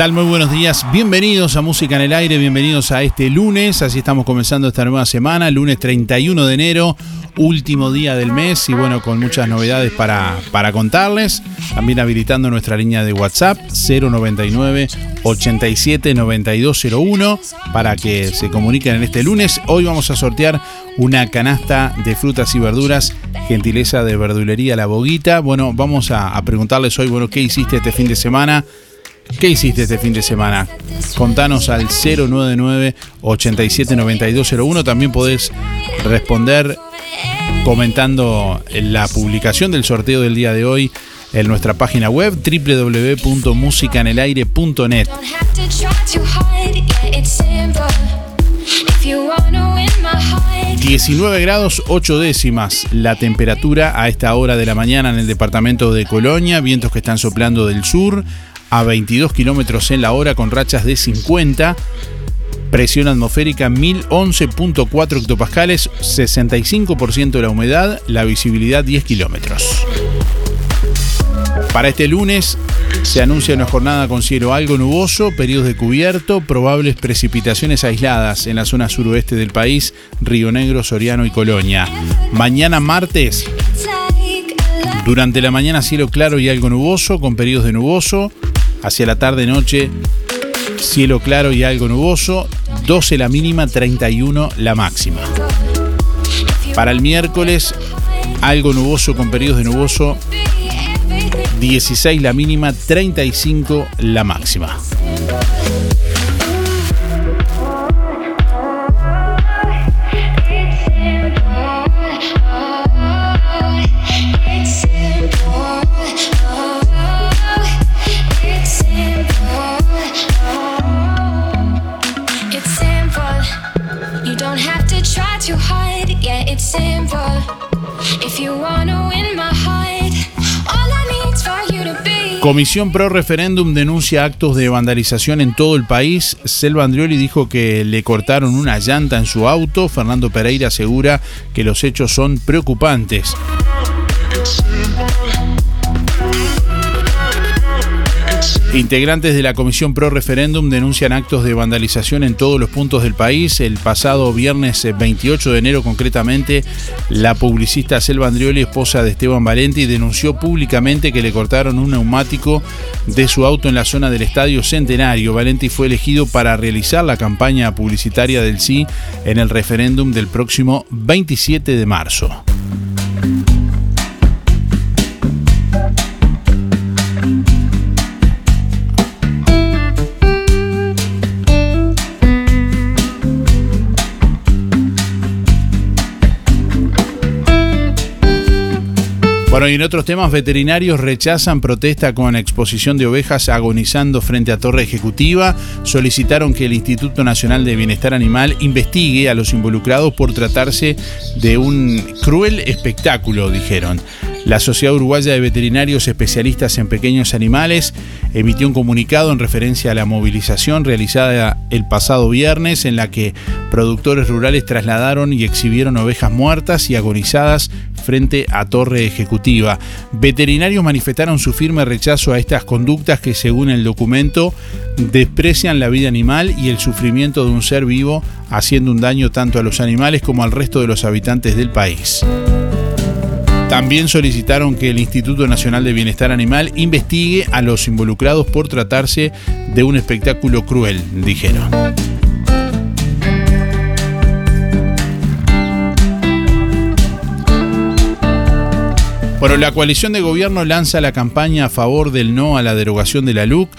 tal? Muy buenos días. Bienvenidos a Música en el Aire, bienvenidos a este lunes. Así estamos comenzando esta nueva semana, lunes 31 de enero, último día del mes y bueno, con muchas novedades para, para contarles. También habilitando nuestra línea de WhatsApp 099 87 9201 para que se comuniquen en este lunes. Hoy vamos a sortear una canasta de frutas y verduras, gentileza de verdulería La Boguita. Bueno, vamos a, a preguntarles hoy, bueno, ¿qué hiciste este fin de semana? ¿Qué hiciste este fin de semana? Contanos al 099 879201. También podés responder comentando la publicación del sorteo del día de hoy en nuestra página web www.musicanelaire.net. 19 grados 8 décimas la temperatura a esta hora de la mañana en el departamento de Colonia, vientos que están soplando del sur a 22 kilómetros en la hora con rachas de 50. Presión atmosférica 1011.4 hectopascales, 65% de la humedad, la visibilidad 10 kilómetros. Para este lunes se anuncia una jornada con cielo algo nuboso, periodos de cubierto, probables precipitaciones aisladas en la zona suroeste del país, Río Negro, Soriano y Colonia. Mañana martes, durante la mañana cielo claro y algo nuboso, con periodos de nuboso. Hacia la tarde-noche, cielo claro y algo nuboso, 12 la mínima, 31 la máxima. Para el miércoles, algo nuboso con periodos de nuboso, 16 la mínima, 35 la máxima. Comisión Pro Referéndum denuncia actos de vandalización en todo el país. Selva Andrioli dijo que le cortaron una llanta en su auto. Fernando Pereira asegura que los hechos son preocupantes. Integrantes de la Comisión Pro Referéndum denuncian actos de vandalización en todos los puntos del país. El pasado viernes 28 eh, de enero, concretamente, la publicista Selva Andrioli, esposa de Esteban Valenti, denunció públicamente que le cortaron un neumático de su auto en la zona del Estadio Centenario. Valenti fue elegido para realizar la campaña publicitaria del sí en el referéndum del próximo 27 de marzo. Bueno, y en otros temas, veterinarios rechazan protesta con exposición de ovejas agonizando frente a Torre Ejecutiva. Solicitaron que el Instituto Nacional de Bienestar Animal investigue a los involucrados por tratarse de un cruel espectáculo, dijeron. La Sociedad Uruguaya de Veterinarios Especialistas en Pequeños Animales emitió un comunicado en referencia a la movilización realizada el pasado viernes en la que productores rurales trasladaron y exhibieron ovejas muertas y agonizadas frente a Torre Ejecutiva. Veterinarios manifestaron su firme rechazo a estas conductas que según el documento desprecian la vida animal y el sufrimiento de un ser vivo, haciendo un daño tanto a los animales como al resto de los habitantes del país. También solicitaron que el Instituto Nacional de Bienestar Animal investigue a los involucrados por tratarse de un espectáculo cruel, dijeron. Bueno, la coalición de gobierno lanza la campaña a favor del no a la derogación de la LUC.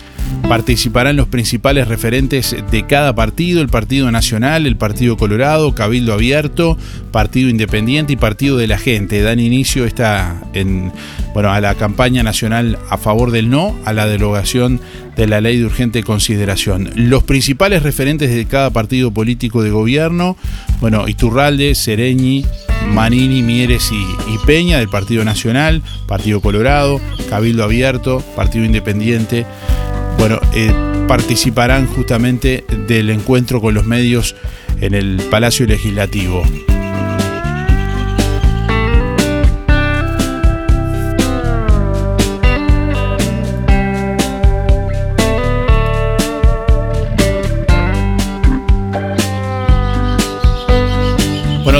Participarán los principales referentes de cada partido, el Partido Nacional, el Partido Colorado, Cabildo Abierto, Partido Independiente y Partido de la Gente. Dan inicio esta, en, bueno, a la campaña nacional a favor del no a la derogación de la ley de urgente consideración. Los principales referentes de cada partido político de gobierno, bueno, Iturralde, Sereñi, Manini, Mieres y, Peña del Partido Nacional, Partido Colorado, Cabildo Abierto, Partido Independiente. Bueno, eh, participarán justamente del encuentro con los medios en el Palacio Legislativo.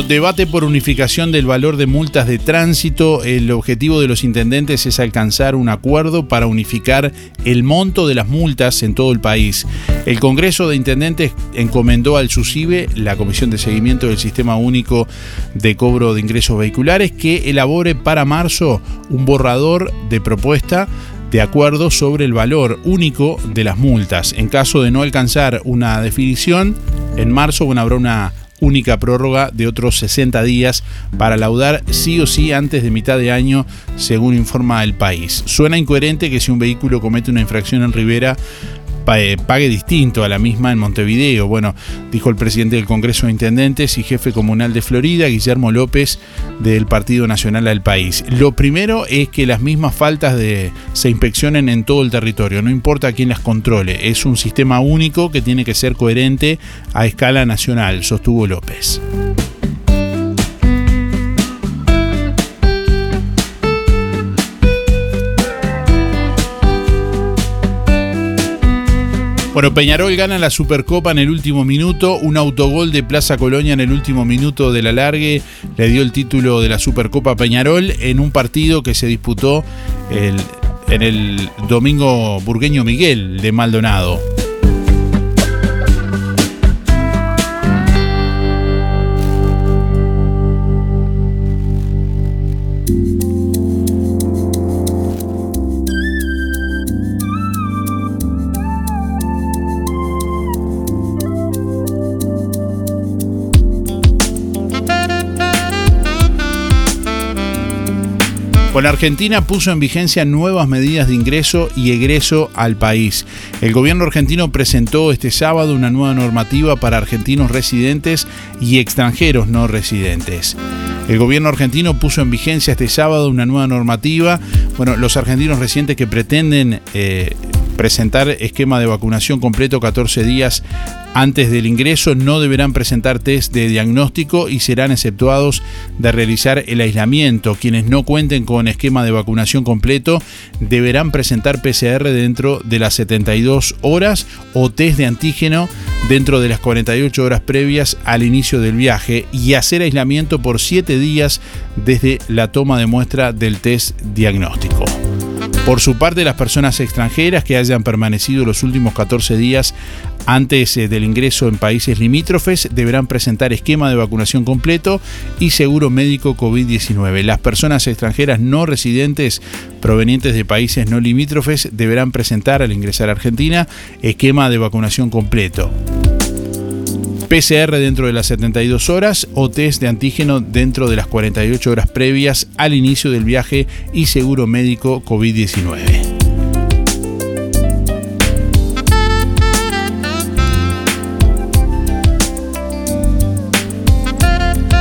Debate por unificación del valor de multas de tránsito. El objetivo de los intendentes es alcanzar un acuerdo para unificar el monto de las multas en todo el país. El Congreso de Intendentes encomendó al SUSIBE, la Comisión de Seguimiento del Sistema Único de Cobro de Ingresos Vehiculares, que elabore para marzo un borrador de propuesta de acuerdo sobre el valor único de las multas. En caso de no alcanzar una definición, en marzo habrá una única prórroga de otros 60 días para laudar sí o sí antes de mitad de año, según informa el país. Suena incoherente que si un vehículo comete una infracción en Rivera, pague distinto a la misma en Montevideo. Bueno, dijo el presidente del Congreso de Intendentes y jefe comunal de Florida, Guillermo López, del Partido Nacional del país. Lo primero es que las mismas faltas de, se inspeccionen en todo el territorio, no importa quién las controle. Es un sistema único que tiene que ser coherente a escala nacional, sostuvo López. Bueno, Peñarol gana la Supercopa en el último minuto. Un autogol de Plaza Colonia en el último minuto de la largue le dio el título de la Supercopa Peñarol en un partido que se disputó en el domingo burgueño Miguel de Maldonado. Con Argentina puso en vigencia nuevas medidas de ingreso y egreso al país. El gobierno argentino presentó este sábado una nueva normativa para argentinos residentes y extranjeros no residentes. El gobierno argentino puso en vigencia este sábado una nueva normativa. Bueno, los argentinos residentes que pretenden eh, presentar esquema de vacunación completo 14 días antes del ingreso no deberán presentar test de diagnóstico y serán exceptuados de realizar el aislamiento. Quienes no cuenten con esquema de vacunación completo deberán presentar PCR dentro de las 72 horas o test de antígeno dentro de las 48 horas previas al inicio del viaje y hacer aislamiento por 7 días desde la toma de muestra del test diagnóstico. Por su parte, las personas extranjeras que hayan permanecido los últimos 14 días antes eh, del ingreso en países limítrofes deberán presentar esquema de vacunación completo y seguro médico COVID-19. Las personas extranjeras no residentes provenientes de países no limítrofes deberán presentar al ingresar a Argentina esquema de vacunación completo. PCR dentro de las 72 horas o test de antígeno dentro de las 48 horas previas al inicio del viaje y seguro médico COVID-19.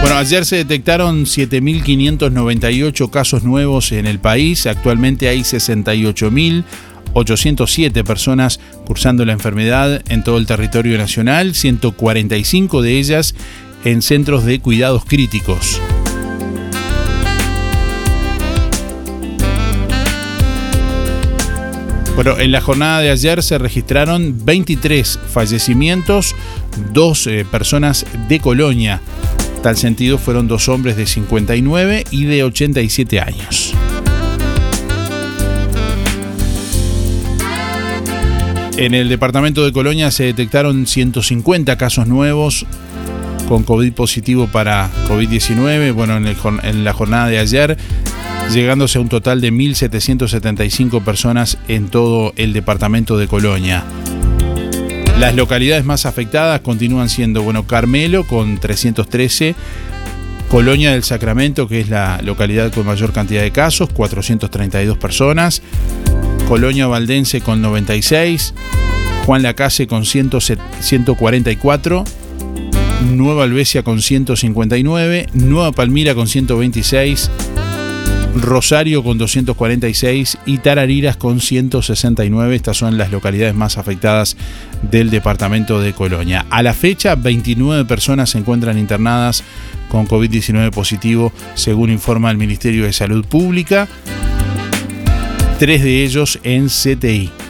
Bueno, ayer se detectaron 7.598 casos nuevos en el país, actualmente hay 68.000 807 personas cursando la enfermedad en todo el territorio nacional, 145 de ellas en centros de cuidados críticos. Bueno, en la jornada de ayer se registraron 23 fallecimientos, dos eh, personas de Colonia. Tal sentido fueron dos hombres de 59 y de 87 años. En el departamento de Colonia se detectaron 150 casos nuevos con COVID positivo para COVID-19. Bueno, en, la jornada de ayer, llegándose a un total de 1.775 personas en todo el departamento de Colonia. Las localidades más afectadas continúan siendo, bueno, Carmelo con 313, Colonia del Sacramento, que es la localidad con mayor cantidad de casos, 432 personas, Colonia Valdense con 96, Juan Lacase con 144, Nueva Albesia con 159, Nueva Palmira con 126, Rosario con 246 y Tarariras con 169. Estas son las localidades más afectadas del departamento de Colonia. A la fecha, 29 personas se encuentran internadas con COVID-19 positivo, según informa el Ministerio de Salud Pública tres de ellos en CTI.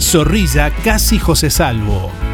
Zorrilla Casi José Salvo.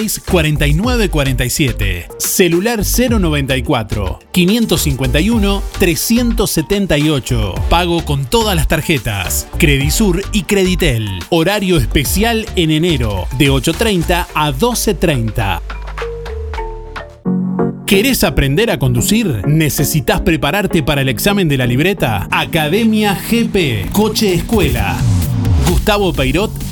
4586-4947. Celular 094 551 378. Pago con todas las tarjetas. Credisur y Creditel. Horario especial en enero de 8.30 a 12.30. ¿Querés aprender a conducir? ¿Necesitas prepararte para el examen de la libreta? Academia GP, Coche Escuela. Gustavo Peirot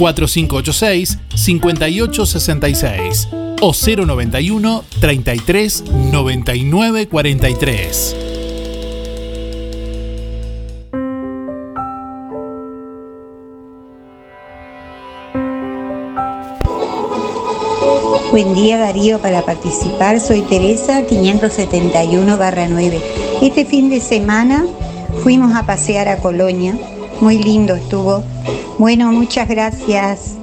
4586-5866 o 091 33 99 43. Buen día Darío, para participar soy Teresa 571-9. Este fin de semana fuimos a pasear a Colonia, muy lindo estuvo. Bueno, muchas gracias.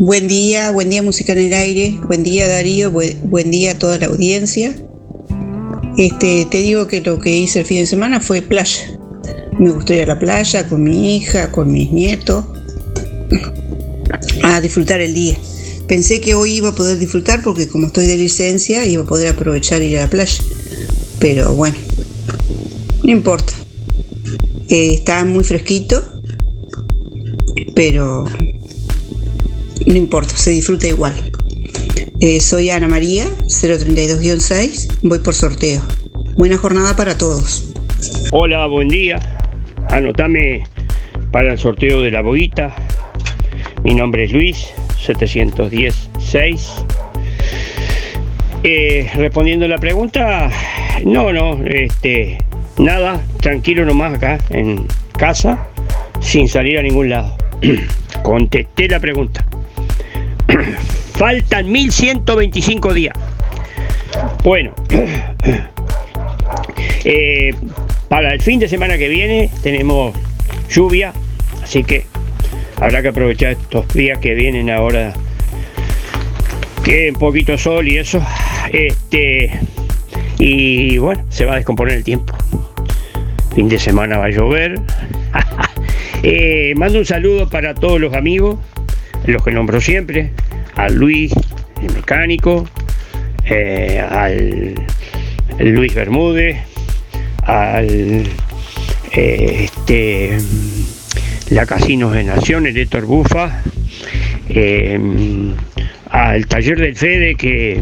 Buen día, buen día Música en el Aire, buen día Darío, buen, día a toda la audiencia. Este, te digo que lo que hice el fin de semana fue playa. Me gustó ir a la playa con mi hija, con mis nietos, a disfrutar el día. Pensé que hoy iba a poder disfrutar porque como estoy de licencia iba a poder aprovechar ir a la playa. Pero bueno, no importa. Eh, está muy fresquito, pero no importa, se disfruta igual. Eh, soy Ana María, 032-6, voy por sorteo. Buena jornada para todos. Hola, buen día. Anotame para el sorteo de la boguita. Mi nombre es Luis, 710-6. Eh, respondiendo a la pregunta, no, no, este, nada, tranquilo nomás acá en casa, sin salir a ningún lado. Contesté la pregunta. Faltan 1125 días. Bueno, eh, para el fin de semana que viene tenemos lluvia, así que habrá que aprovechar estos días que vienen ahora, que un poquito sol y eso. Este, y bueno, se va a descomponer el tiempo. Fin de semana va a llover. Eh, mando un saludo para todos los amigos, los que nombro siempre, a Luis, el mecánico, eh, al Luis Bermúdez, al eh, este, la Casinos de Naciones, Héctor Bufa, al taller del Fede que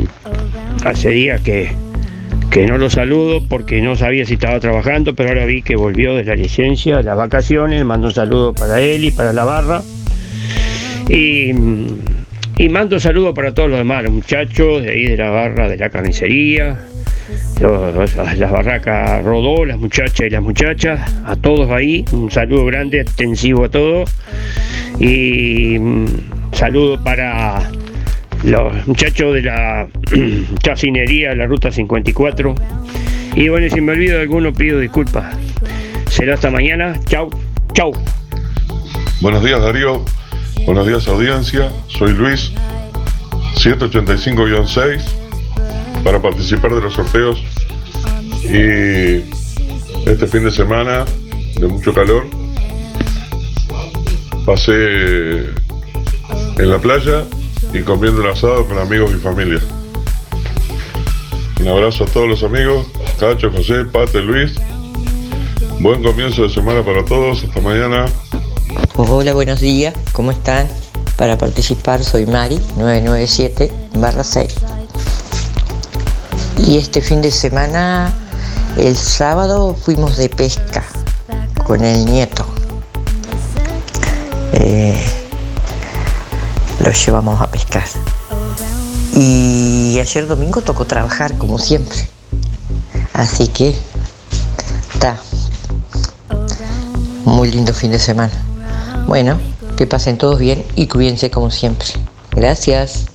hace días que que no lo saludo porque no sabía si estaba trabajando, pero ahora vi que volvió de la licencia, de las vacaciones, mando un saludo para él y para la barra. Y, y mando un saludo para todos los demás, los muchachos de ahí de la barra, de la carnicería, las barracas Rodó, las muchachas y las muchachas, a todos ahí, un saludo grande, extensivo a todos. Y mm, saludo para los muchachos de la chacinería, la ruta 54. Y bueno, si me olvido de alguno, pido disculpas. Será hasta mañana. Chau, chau. Buenos días Darío, buenos días audiencia, soy Luis, 185-6, para participar de los sorteos y este fin de semana de mucho calor pasé en la playa y comiendo el asado con amigos y familia. Un abrazo a todos los amigos, Cacho, José, Pate, Luis. Buen comienzo de semana para todos, hasta mañana. Hola, buenos días, ¿cómo están? Para participar soy Mari, 997 barra 6. Y este fin de semana, el sábado fuimos de pesca con el nieto. Eh, lo llevamos a pescar. Y ayer domingo tocó trabajar, como siempre. Así que está. Muy lindo fin de semana. Bueno, que pasen todos bien y cuídense como siempre. Gracias.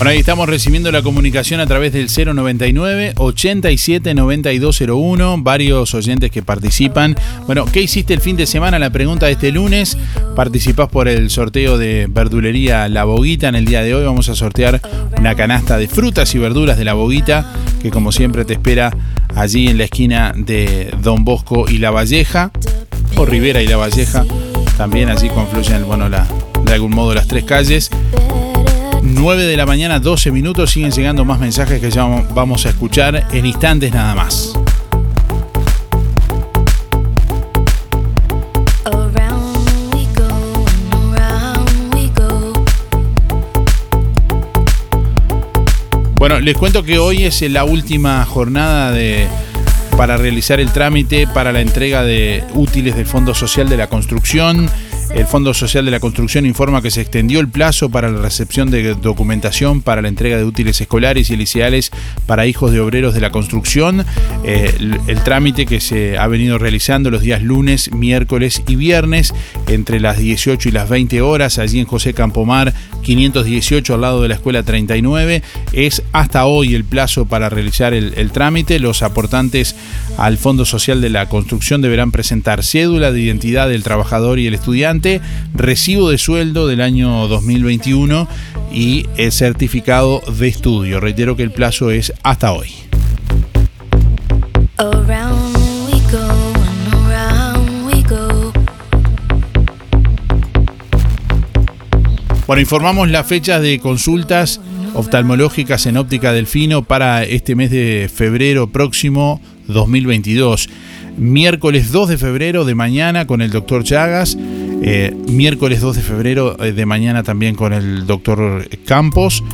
Bueno, ahí estamos recibiendo la comunicación a través del 099 87 9201. Varios oyentes que participan. Bueno, ¿qué hiciste el fin de semana? La pregunta de este lunes. Participás por el sorteo de verdulería La Boguita. En el día de hoy vamos a sortear una canasta de frutas y verduras de La Boguita, que como siempre te espera allí en la esquina de Don Bosco y La Valleja, o Rivera y La Valleja. También allí confluyen, bueno, de algún modo las tres calles. 9 de la mañana, 12 minutos. Siguen llegando más mensajes que ya vamos a escuchar en instantes nada más. Bueno, les cuento que hoy es la última jornada de para realizar el trámite para la entrega de útiles del Fondo Social de la Construcción. El Fondo Social de la Construcción informa que se extendió el plazo para la recepción de documentación para la entrega de útiles escolares y liceales para hijos de obreros de la construcción. Eh, el, trámite que se ha venido realizando los días lunes, miércoles y viernes entre las 18 y las 20 horas allí en José Campomar 518 al lado de la Escuela 39. Es hasta hoy el plazo para realizar el trámite. Los aportantes al Fondo Social de la Construcción deberán presentar cédula de identidad del trabajador y el estudiante, recibo de sueldo del año 2021 y el certificado de estudio. Reitero que el plazo es hasta hoy. Bueno, informamos las fechas de consultas oftalmológicas en óptica delfino para este mes de febrero próximo 2022. Miércoles 2 de febrero de mañana con el doctor Chagas. Eh, miércoles 2 de febrero eh, de mañana también con el doctor Campos.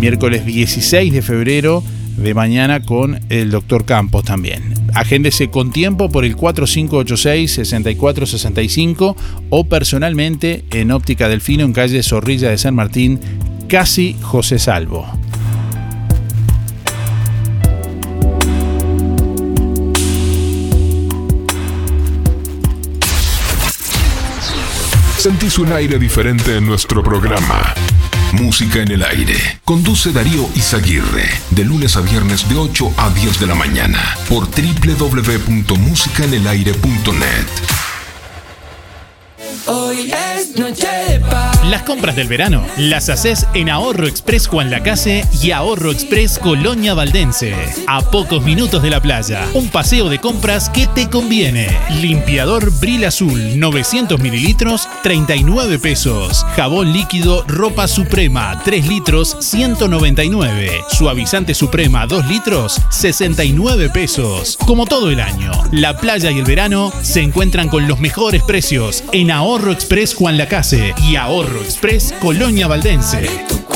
Miércoles 16 de febrero de mañana con el doctor Campos también. Agéndese con tiempo por el 4586-6465 o personalmente en Óptica Delfino en calle Zorrilla de San Martín, casi José Salvo. Sentís un aire diferente en nuestro programa. Música en el aire. Conduce Darío Izaguirre. De lunes a viernes de 8 a 10 de la mañana. Por www.musicaenelaire.net. Hoy es noche. Las compras del verano las haces en Ahorro Express Juan Lacase y Ahorro Express Colonia Valdense. A pocos minutos de la playa. Un paseo de compras que te conviene. Limpiador Bril Azul 900 mililitros 39 pesos. Jabón líquido Ropa Suprema 3 litros 199. Suavizante Suprema 2 litros 69 pesos. Como todo el año, la playa y el verano se encuentran con los mejores precios en Ahorro Express Juan Lacase y Ahorro Express Colonia Valdense.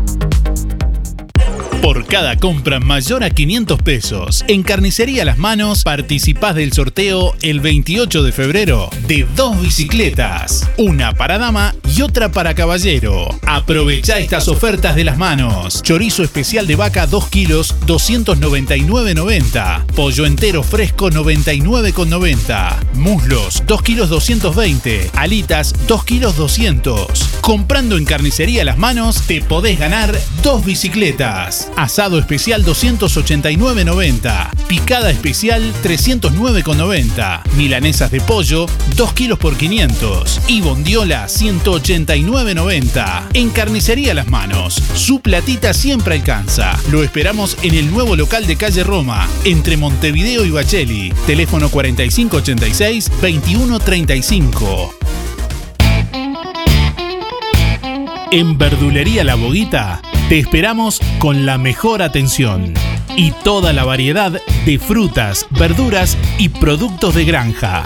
Por cada compra mayor a 500 pesos en Carnicería Las Manos, participás del sorteo el 28 de febrero de dos bicicletas, una para dama y otra para caballero. Aprovecha estas ofertas de Las Manos. Chorizo especial de vaca 2 kilos 299,90. Pollo entero fresco 99,90. Muslos 2 kilos 220. Alitas 2 kilos 200. Comprando en Carnicería Las Manos te podés ganar dos bicicletas. Asado especial 289,90. Picada especial 309,90. Milanesas de pollo 2 kilos por 500. Y bondiola 189,90. En Carnicería Las Manos. Su platita siempre alcanza. Lo esperamos en el nuevo local de calle Roma, entre Montevideo y Bacheli. Teléfono 4586-2135. En Verdulería La Boguita te esperamos con la mejor atención y toda la variedad de frutas, verduras y productos de granja.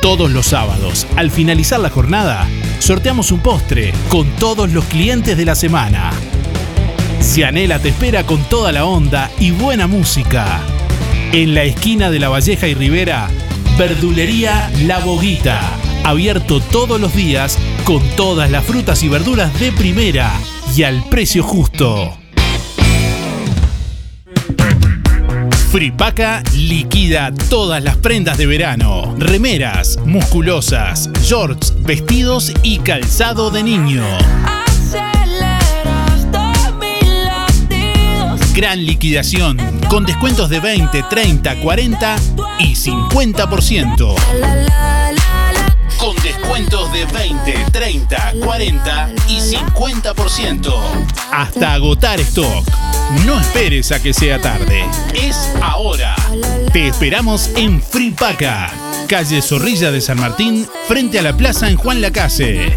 Todos los sábados, al finalizar la jornada, sorteamos un postre con todos los clientes de la semana. Cianela te espera con toda la onda y buena música. En la esquina de La Valleja y Rivera, Verdulería La Boguita. Abierto todos los días con todas las frutas y verduras de primera y al precio justo. Fripaca liquida todas las prendas de verano, remeras, musculosas, shorts, vestidos y calzado de niño. Gran liquidación, con descuentos de 20, 30, 40 y 50%. Con de 20, 30, 40 y 50%. Hasta agotar stock. No esperes a que sea tarde. Es ahora. Te esperamos en Fripaca, calle Zorrilla de San Martín, frente a la plaza en Juan Lacase.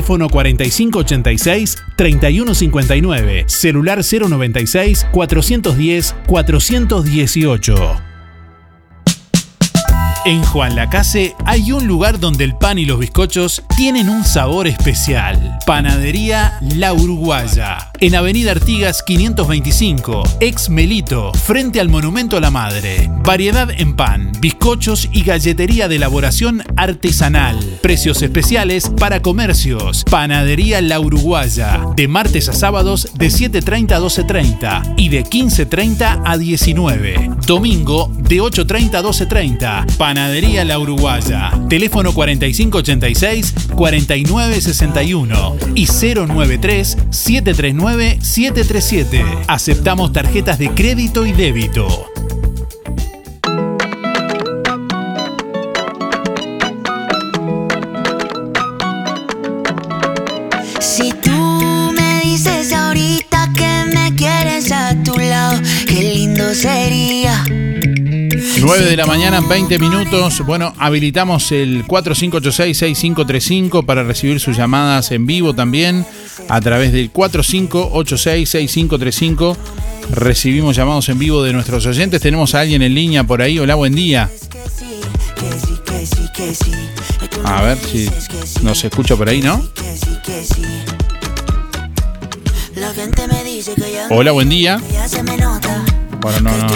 4586-3159. Celular 096-410-418. En Juan Lacase hay un lugar donde el pan y los bizcochos tienen un sabor especial. Panadería La Uruguaya. En Avenida Artigas 525, ex Melito, frente al Monumento a la Madre. Variedad en pan, bizcochos y galletería de elaboración artesanal. Precios especiales para comercios. Panadería La Uruguaya. De martes a sábados de 7.30 a 12.30 y de 15.30 a 19. Domingo de 8.30 a 12.30. Panadería La Uruguaya. Teléfono 4586-4961 y 093-739-737. Aceptamos tarjetas de crédito y débito. Si tú me dices ahorita que me quieres a tu lado, qué lindo sería. 9 de la mañana, 20 minutos. Bueno, habilitamos el 4586-6535 para recibir sus llamadas en vivo también a través del 4586-6535 Recibimos llamados en vivo de nuestros oyentes. Tenemos a alguien en línea por ahí. Hola, buen día. A ver si nos escucha por ahí, ¿no? Hola, buen día. Bueno, no, no.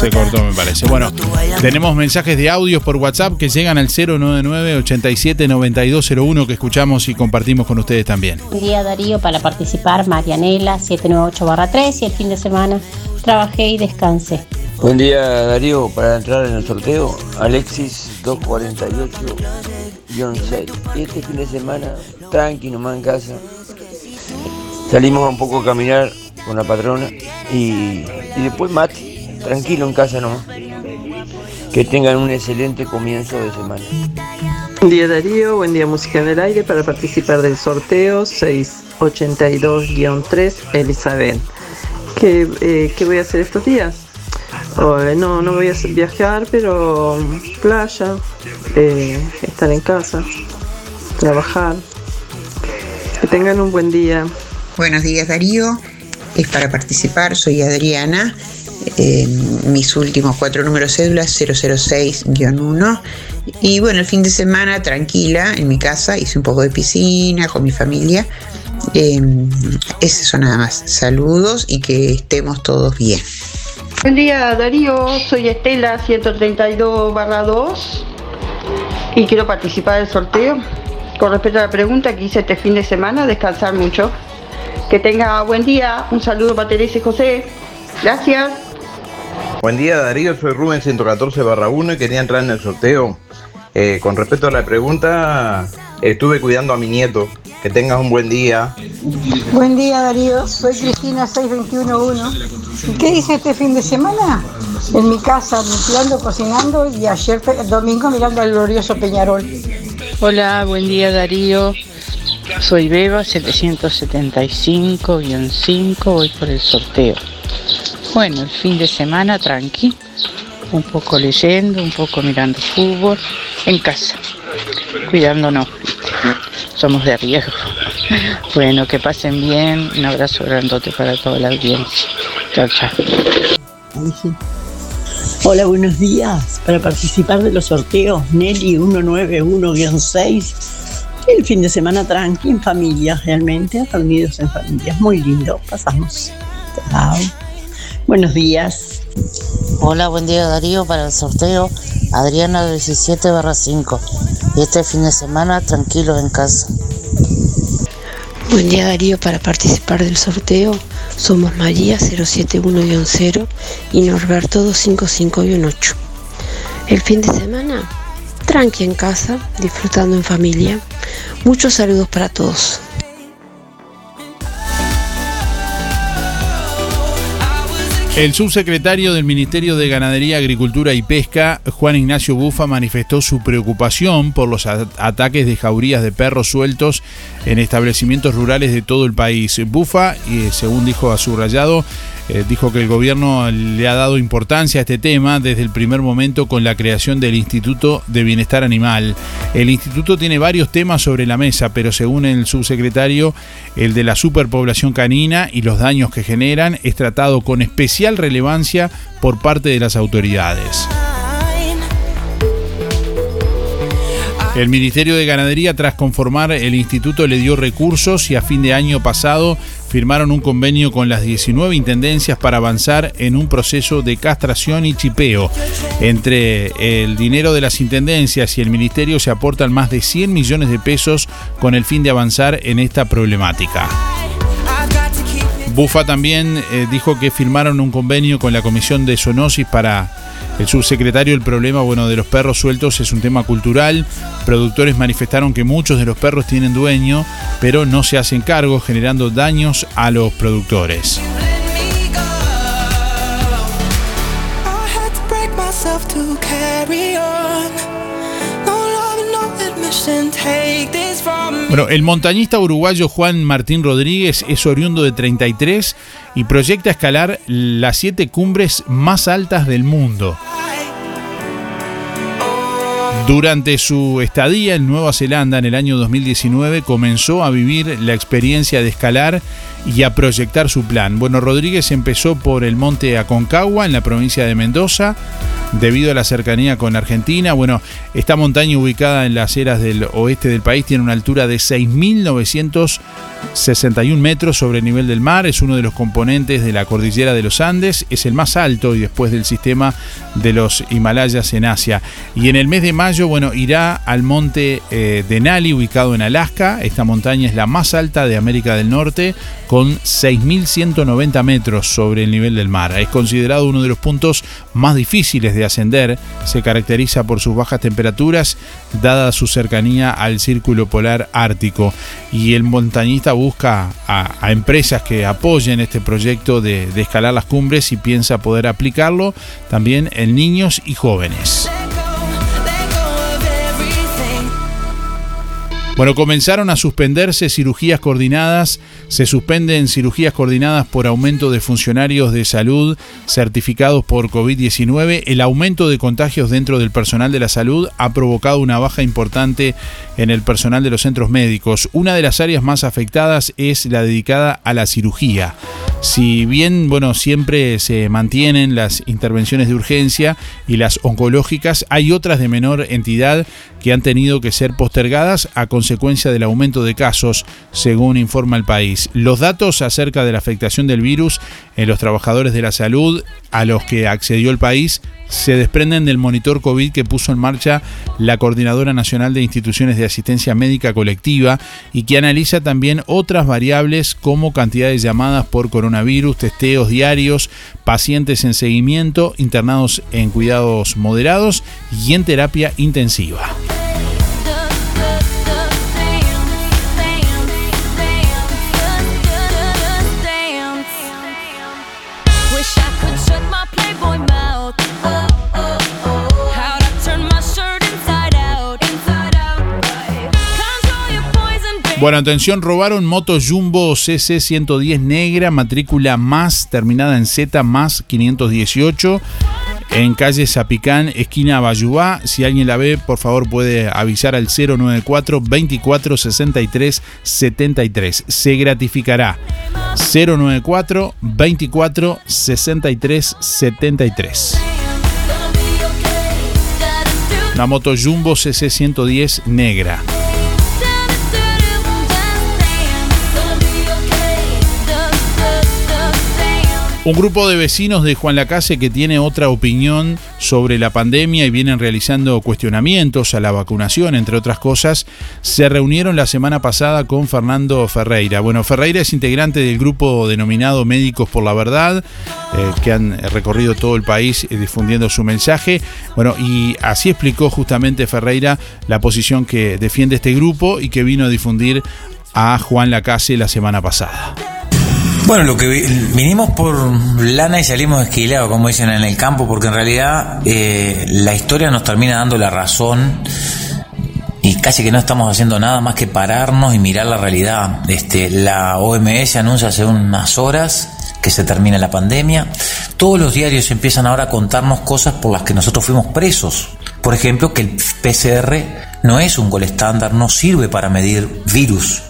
Se cortó, me parece. Bueno, tenemos mensajes de audios por WhatsApp que llegan al 099 87 9201 que escuchamos y compartimos con ustedes también. Buen día Darío para participar, Marianela 798-3 y el fin de semana trabajé y descansé. Buen día Darío, para entrar en el sorteo, Alexis 248-6. Este fin de semana, tranqui nomás en casa. Salimos un poco a caminar con la patrona y, y después mate, tranquilo en casa nomás. Que tengan un excelente comienzo de semana. Buen día Darío, buen día Música en el Aire para participar del sorteo 682-3 Elizabeth. ¿Qué, eh, ¿Qué voy a hacer estos días? Oh, no, no voy a viajar, pero playa, eh, estar en casa, trabajar. Que tengan un buen día. Buenos días Darío, es para participar, soy Adriana, eh, mis últimos cuatro números cédulas 006-1 y bueno, el fin de semana tranquila en mi casa, hice un poco de piscina con mi familia, eh, es eso nada más, saludos y que estemos todos bien. Buen día Darío, soy Estela 132 2 y quiero participar del sorteo. Con respecto a la pregunta que hice este fin de semana, descansar mucho. Que tenga buen día, un saludo para Teresa y José. Gracias. Buen día Darío, soy Rubén 114 barra 1 y quería entrar en el sorteo. Eh, con respecto a la pregunta, estuve cuidando a mi nieto. Que tengas un buen día. Buen día Darío, soy Cristina 6211. ¿Qué hice este fin de semana? En mi casa, limpiando, cocinando y ayer el domingo mirando al glorioso Peñarol. Hola, buen día Darío. Soy Beba 775-5, voy por el sorteo. Bueno, el fin de semana tranqui, un poco leyendo, un poco mirando fútbol, en casa, cuidándonos. Somos de riesgo. Bueno, que pasen bien, un abrazo grandote para toda la audiencia. Chao, chao. Hola, buenos días. Para participar de los sorteos, Nelly 191-6. El fin de semana tranqui, en familia, realmente, reunidos en familia. Muy lindo, pasamos. Chao. Buenos días. Hola, buen día Darío para el sorteo Adriana 17 barra 5. Y este fin de semana tranquilos en casa. Buen día Darío, para participar del sorteo somos María 071-0 y Norberto 255-8. El fin de semana, tranqui en casa, disfrutando en familia. Muchos saludos para todos. El subsecretario del Ministerio de Ganadería, Agricultura y Pesca, Juan Ignacio Bufa, manifestó su preocupación por los ataques de jaurías de perros sueltos en establecimientos rurales de todo el país. Bufa, y según dijo a subrayado, eh, dijo que el gobierno le ha dado importancia a este tema desde el primer momento con la creación del Instituto de Bienestar Animal. El instituto tiene varios temas sobre la mesa, pero según el subsecretario, el de la superpoblación canina y los daños que generan es tratado con especial relevancia por parte de las autoridades. El Ministerio de Ganadería, tras conformar el instituto, le dio recursos y a fin de año pasado firmaron un convenio con las 19 intendencias para avanzar en un proceso de castración y chipeo. Entre el dinero de las intendencias y el Ministerio se aportan más de 100 millones de pesos con el fin de avanzar en esta problemática. Bufa también eh, dijo que firmaron un convenio con la Comisión de Zoonosis para el subsecretario. El problema bueno, de los perros sueltos es un tema cultural. Productores manifestaron que muchos de los perros tienen dueño, pero no se hacen cargo, generando daños a los productores. Bueno, el montañista uruguayo Juan Martín Rodríguez es oriundo de 33 y proyecta escalar las siete cumbres más altas del mundo. Durante su estadía en Nueva Zelanda en el año 2019 comenzó a vivir la experiencia de escalar y a proyectar su plan. Bueno, Rodríguez empezó por el monte Aconcagua en la provincia de Mendoza, debido a la cercanía con Argentina. Bueno, esta montaña ubicada en las eras del oeste del país tiene una altura de 6.961 metros sobre el nivel del mar, es uno de los componentes de la cordillera de los Andes, es el más alto y después del sistema de los Himalayas en Asia. Y en el mes de mayo, bueno, irá al monte eh, Denali, ubicado en Alaska. Esta montaña es la más alta de América del Norte, con 6.190 metros sobre el nivel del mar. Es considerado uno de los puntos más difíciles de ascender. Se caracteriza por sus bajas temperaturas, dada su cercanía al círculo polar ártico. Y el montañista busca a, empresas que apoyen este proyecto de escalar las cumbres y piensa poder aplicarlo también en niños y jóvenes. Bueno, comenzaron a suspenderse cirugías coordinadas, se suspenden cirugías coordinadas por aumento de funcionarios de salud certificados por COVID-19. El aumento de contagios dentro del personal de la salud ha provocado una baja importante en el personal de los centros médicos. Una de las áreas más afectadas es la dedicada a la cirugía. Si bien, bueno, siempre se mantienen las intervenciones de urgencia y las oncológicas, hay otras de menor entidad que han tenido que ser postergadas a consecuencia del aumento de casos, según informa el país. Los datos acerca de la afectación del virus en los trabajadores de la salud a los que accedió el país se desprenden del monitor COVID que puso en marcha la Coordinadora Nacional de Instituciones de Asistencia Médica Colectiva y que analiza también otras variables como cantidad de llamadas por coronavirus, testeos diarios, pacientes en seguimiento, internados en cuidados moderados y en terapia intensiva. Bueno, atención, robaron moto Jumbo CC 110 negra, matrícula más, terminada en Z más 518, en calle Zapicán, esquina Bayubá. Si alguien la ve, por favor puede avisar al 094 24 63 73. Se gratificará. 094 24 63 73. Una moto Jumbo CC 110 negra. Un grupo de vecinos de Juan Lacase que tiene otra opinión sobre la pandemia y vienen realizando cuestionamientos a la vacunación, entre otras cosas, se reunieron la semana pasada con Fernando Ferreira. Bueno, Ferreira es integrante del grupo denominado Médicos por la Verdad, eh, que han recorrido todo el país eh, difundiendo su mensaje. Bueno, y así explicó justamente Ferreira la posición que defiende este grupo y que vino a difundir a Juan Lacase la semana pasada. Bueno, lo que vi- vinimos por lana y salimos esquilados, como dicen en el campo, porque en realidad eh, la historia nos termina dando la razón y casi que no estamos haciendo nada más que pararnos y mirar la realidad. Este, la OMS anuncia hace unas horas que se termina la pandemia. Todos los diarios empiezan ahora a contarnos cosas por las que nosotros fuimos presos. Por ejemplo, que el PCR no es un gol estándar, no sirve para medir virus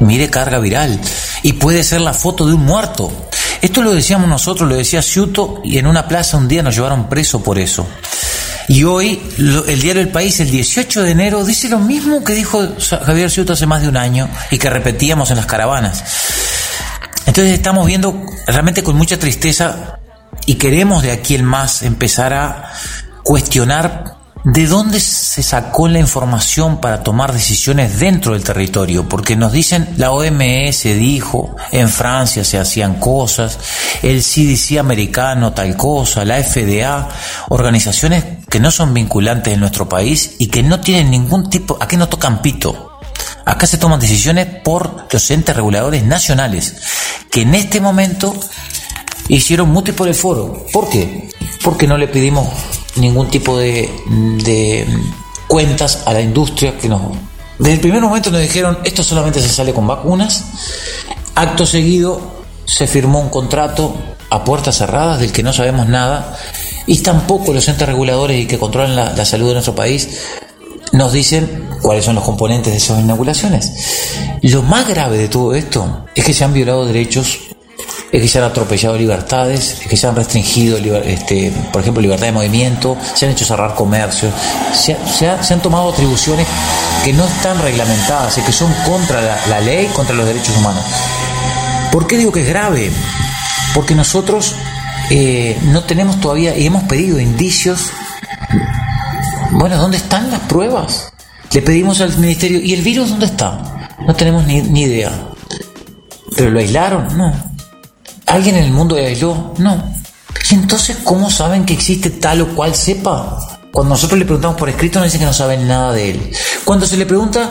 mire carga viral y puede ser la foto de un muerto. Esto lo decíamos nosotros, lo decía Ciuto y en una plaza un día nos llevaron preso por eso. Y hoy el diario El País, el 18 de enero, dice lo mismo que dijo Javier Ciuto hace más de un año y que repetíamos en las caravanas. Entonces estamos viendo realmente con mucha tristeza y queremos de aquí en más empezar a cuestionar de dónde se sacó la información para tomar decisiones dentro del territorio, porque nos dicen la OMS dijo, en Francia se hacían cosas, el CDC americano tal cosa, la FDA, organizaciones que no son vinculantes en nuestro país y que no tienen ningún tipo, aquí no tocan pito. Acá se toman decisiones por los entes reguladores nacionales, que en este momento hicieron mute por el foro. ¿Por qué? Porque no le pedimos ningún tipo de, cuentas a la industria que nos... Desde el primer momento nos dijeron, esto solamente se sale con vacunas. Acto seguido se firmó un contrato a puertas cerradas del que no sabemos nada y tampoco los entes reguladores y que controlan la, la salud de nuestro país nos dicen cuáles son los componentes de esas inoculaciones. Lo más grave de todo esto es que se han violado derechos, es que se han atropellado libertades, es que se han restringido, este, por ejemplo, libertad de movimiento, se han hecho cerrar comercios, se, ha- se ha- se han tomado atribuciones que no están reglamentadas y que son contra la, la ley, contra los derechos humanos. ¿Por qué digo que es grave? Porque nosotros eh, no tenemos todavía, y hemos pedido indicios bueno, ¿dónde están las pruebas? Le pedimos al ministerio, ¿y el virus dónde está? No tenemos ni, ni idea. ¿Pero lo aislaron? No. ¿Alguien en el mundo aisló? No. ¿Y entonces cómo saben que existe tal o cual cepa? Cuando nosotros le preguntamos por escrito nos dicen que no saben nada de él. Cuando se le pregunta,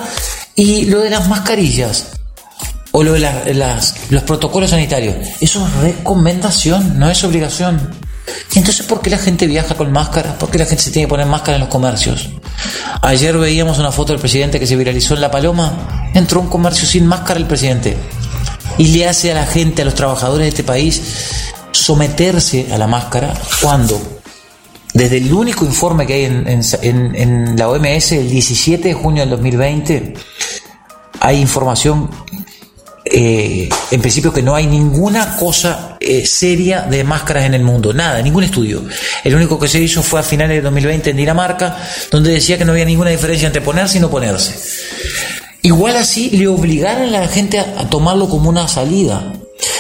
¿y lo de las mascarillas? O lo de las- los protocolos sanitarios. Eso es recomendación, no es obligación. ¿Y entonces por qué la gente viaja con máscara? ¿Por qué la gente se tiene que poner máscara en los comercios? Ayer veíamos una foto del presidente que se viralizó en La Paloma. Entró un comercio sin máscara el presidente. Y le hace a la gente, a los trabajadores de este país, someterse a la máscara cuando, desde el único informe que hay en, en- la OMS, el 17 de junio del 2020, hay información eh, en principio que no hay ninguna cosa eh, seria de máscaras en el mundo, nada, ningún estudio. El único que se hizo fue a finales de 2020 en Dinamarca, donde decía que no había ninguna diferencia entre ponerse y no ponerse. Igual así le obligaron a la gente a, tomarlo como una salida.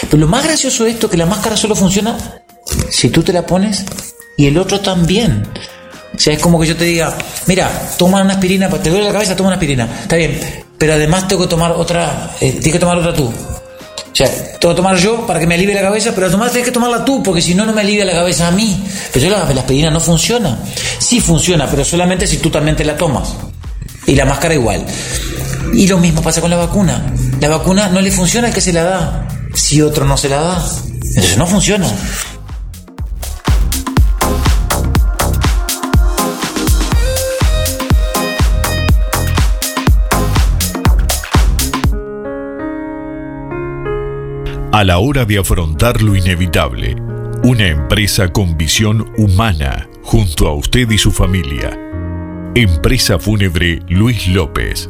Pero lo más gracioso de esto es que la máscara solo funciona si tú te la pones y el otro también. O sea, es como que yo te diga, mira, toma una aspirina, te duele la cabeza, toma una aspirina. Está bien, pero además tengo que tomar otra, eh, tienes que tomar otra tú. O sea, tengo que tomar yo para que me alivie la cabeza, pero además tienes que tomarla tú, porque si no, no me alivia la cabeza a mí. Pero yo la, la aspirina no funciona. Sí funciona, pero solamente si tú también te la tomas. Y la máscara igual. Y lo mismo pasa con la vacuna. La vacuna no le funciona al que se la da, si otro no se la da. Entonces no funciona. A la hora de afrontar lo inevitable, una empresa con visión humana junto a usted y su familia. Empresa Fúnebre Luis López.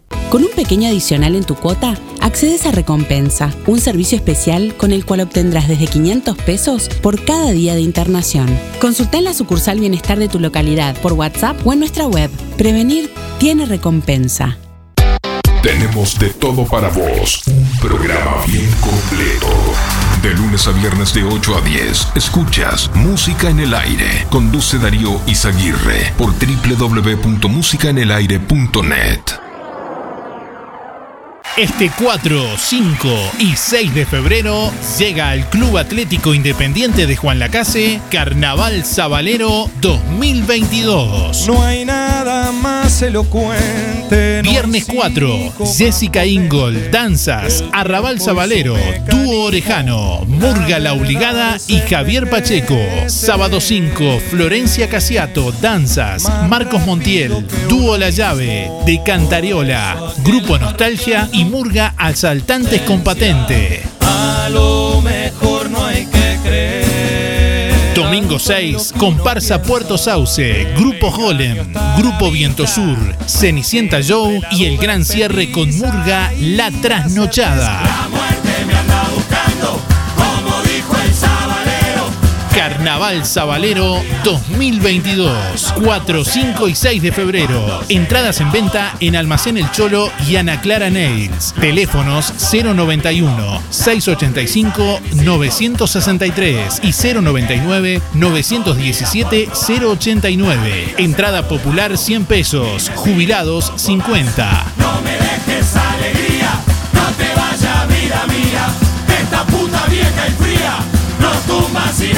Con un pequeño adicional en tu cuota, accedes a Recompensa, un servicio especial con el cual obtendrás desde 500 pesos por cada día de internación. Consulta en la sucursal Bienestar de tu localidad, por WhatsApp o en nuestra web. Prevenir tiene recompensa. Tenemos de todo para vos. Un programa bien completo. De lunes a viernes de 8 a 10, escuchas Música en el Aire. Conduce Darío Izaguirre por www.musicaenelaire.net. Este 4, 5 y 6 de febrero llega al Club Atlético Independiente de Juan Lacase Carnaval Sabalero 2022. No hay nada más elocuente. no Viernes 4, Jessica Ingol, Danzas, Arrabal Sabalero, Dúo Orejano, Murga La Obligada y Javier Pacheco. Sábado 5, Florencia Casiato, Danzas, Marcos Montiel, Dúo La Llave, De Cantariola, Grupo Nostalgia y Murga Asaltantes con Patente. A lo mejor no hay que creer. Domingo 6, Comparsa Puerto Sauce, Grupo Golem, Grupo Viento Sur, Cenicienta Joe y el gran cierre con Murga La Trasnochada. Como Carnaval Sabalero 2022, 4, 5 y 6 de febrero. Entradas en venta en Almacén El Cholo y Ana Clara Nails. Teléfonos 091 685 963 y 099 917 089. Entrada popular 100 pesos, jubilados 50. No me dejes alegría. No te vayas, vida mía. Esta puta vieja y fría nos tumba sin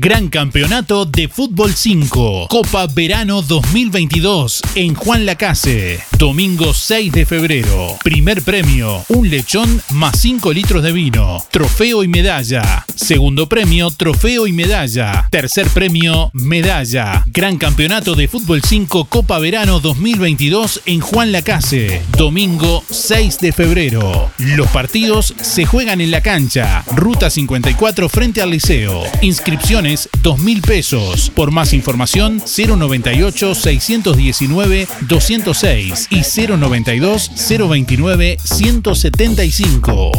Gran Campeonato de Fútbol 5, Copa Verano 2022 en Juan Lacase. Domingo 6 de febrero. Primer premio, un lechón más 5 litros de vino. Trofeo y medalla. Segundo premio, trofeo y medalla. Tercer premio, medalla. Gran Campeonato de Fútbol 5, Copa Verano 2022 en Juan Lacase. Domingo 6 de febrero. Los partidos se juegan en la cancha. Ruta 54 frente al liceo. Inscripciones 2 mil pesos. Por más información 098 619 206 y 092 029 175.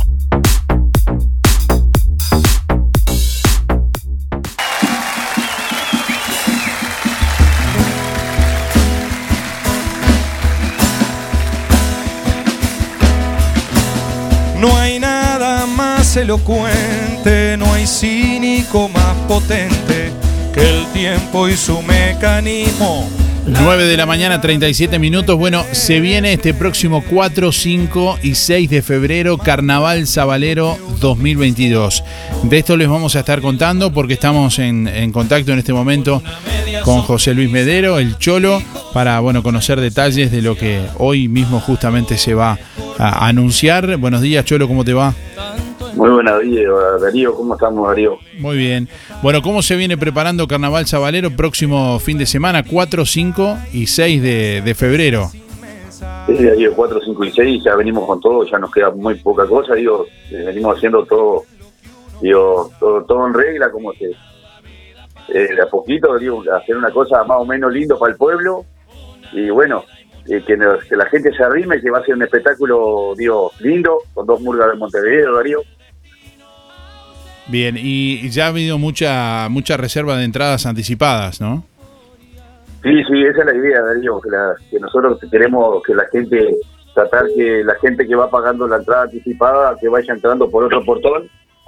No hay nada más elocuente, no hay cínico más potente que el tiempo y su mecanismo. 9 de la mañana, 37 minutos. Bueno, se viene este próximo 4, 5 y 6 de febrero, Carnaval Sabalero 2022. De esto les vamos a estar contando porque estamos en, en contacto en este momento con José Luis Medero, el Cholo, para bueno, conocer detalles de lo que hoy mismo justamente se va a anunciar. Buenos días, Cholo, ¿cómo te va? Muy buenos días, Darío. ¿Cómo estamos, Darío? Muy bien. Bueno, ¿cómo se viene preparando Carnaval Sabalero próximo fin de semana, 4, 5 y 6 de, de febrero? Sí, Darío, 4, 5 y 6, ya venimos con todo, ya nos queda muy poca cosa, digo, eh, venimos haciendo todo, digo, todo, todo en regla, como que eh, a poquito, digo, hacer una cosa más o menos lindo para el pueblo y bueno, eh, que, nos- que la gente se arrime, que va a ser un espectáculo, digo, lindo, con dos murgas de Montevideo, Darío. Bien, y ya ha habido mucha, mucha reserva de entradas anticipadas, ¿no? Sí, sí, esa es la idea, Darío, que, la- que nosotros queremos que la gente, tratar que la gente que va pagando la entrada anticipada, que vaya entrando por otro portón,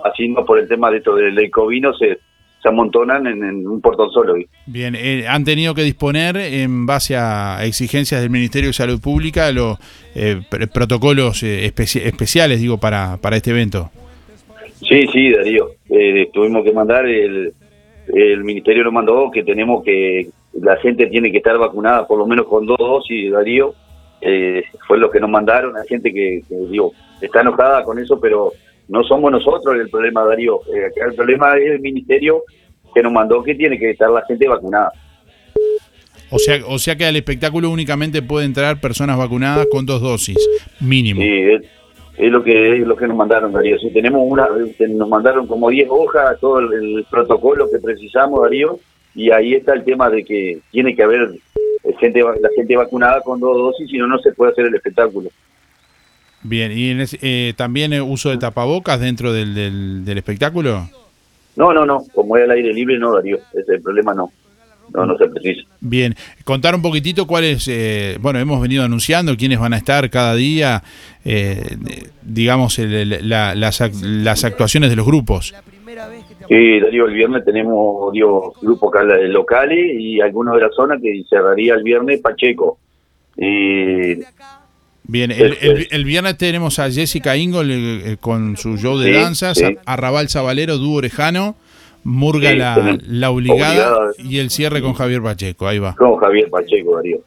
así no por el tema de esto del, del COVID, no se, se amontonan en, en un portón solo. Bien, eh, han tenido que disponer en base a exigencias del Ministerio de Salud Pública los eh, pr- protocolos eh, especi- especiales, digo, para, para este evento. Sí, sí, Darío, eh, tuvimos que mandar, el, el ministerio nos mandó que tenemos que, la gente tiene que estar vacunada por lo menos con dos dosis, Darío, eh, fue lo que nos mandaron, la gente que, que, digo, está enojada con eso, pero no somos nosotros el problema, Darío, Eh, el problema es el ministerio que nos mandó que tiene que estar la gente vacunada. O sea, o sea que al espectáculo únicamente puede entrar personas vacunadas con dos dosis, mínimo. Sí, es, es lo que es lo que nos mandaron, Darío. Si tenemos una, nos mandaron como 10 hojas, todo el, el protocolo que precisamos, Darío, y ahí está el tema de que tiene que haber eh, gente la gente vacunada con dos dosis, si no, no se puede hacer el espectáculo. Bien, ¿y en ese- eh, también eh, uso de tapabocas dentro del, del, del espectáculo? No, no, no, como es al aire libre, no, Darío, ese es el problema, no. No, no se precisa. Bien, contar un poquitito cuáles, eh, bueno, hemos venido anunciando quiénes van a estar cada día, eh, digamos, el- el- la- las, ac- las actuaciones de los grupos. Sí, Darío, el viernes tenemos, digo, grupos cal- locales y algunos de la zona que cerraría el viernes Pacheco. Y Bien, el, el- el viernes tenemos a Jessica Ingol eh, con su show de Sí, danzas, sí. a, Arrabal Zabalero, dúo orejano, Murga Sí, la, la obligada, Obligada. y el cierre con Javier Pacheco, ahí va. con Javier Pacheco, Darío.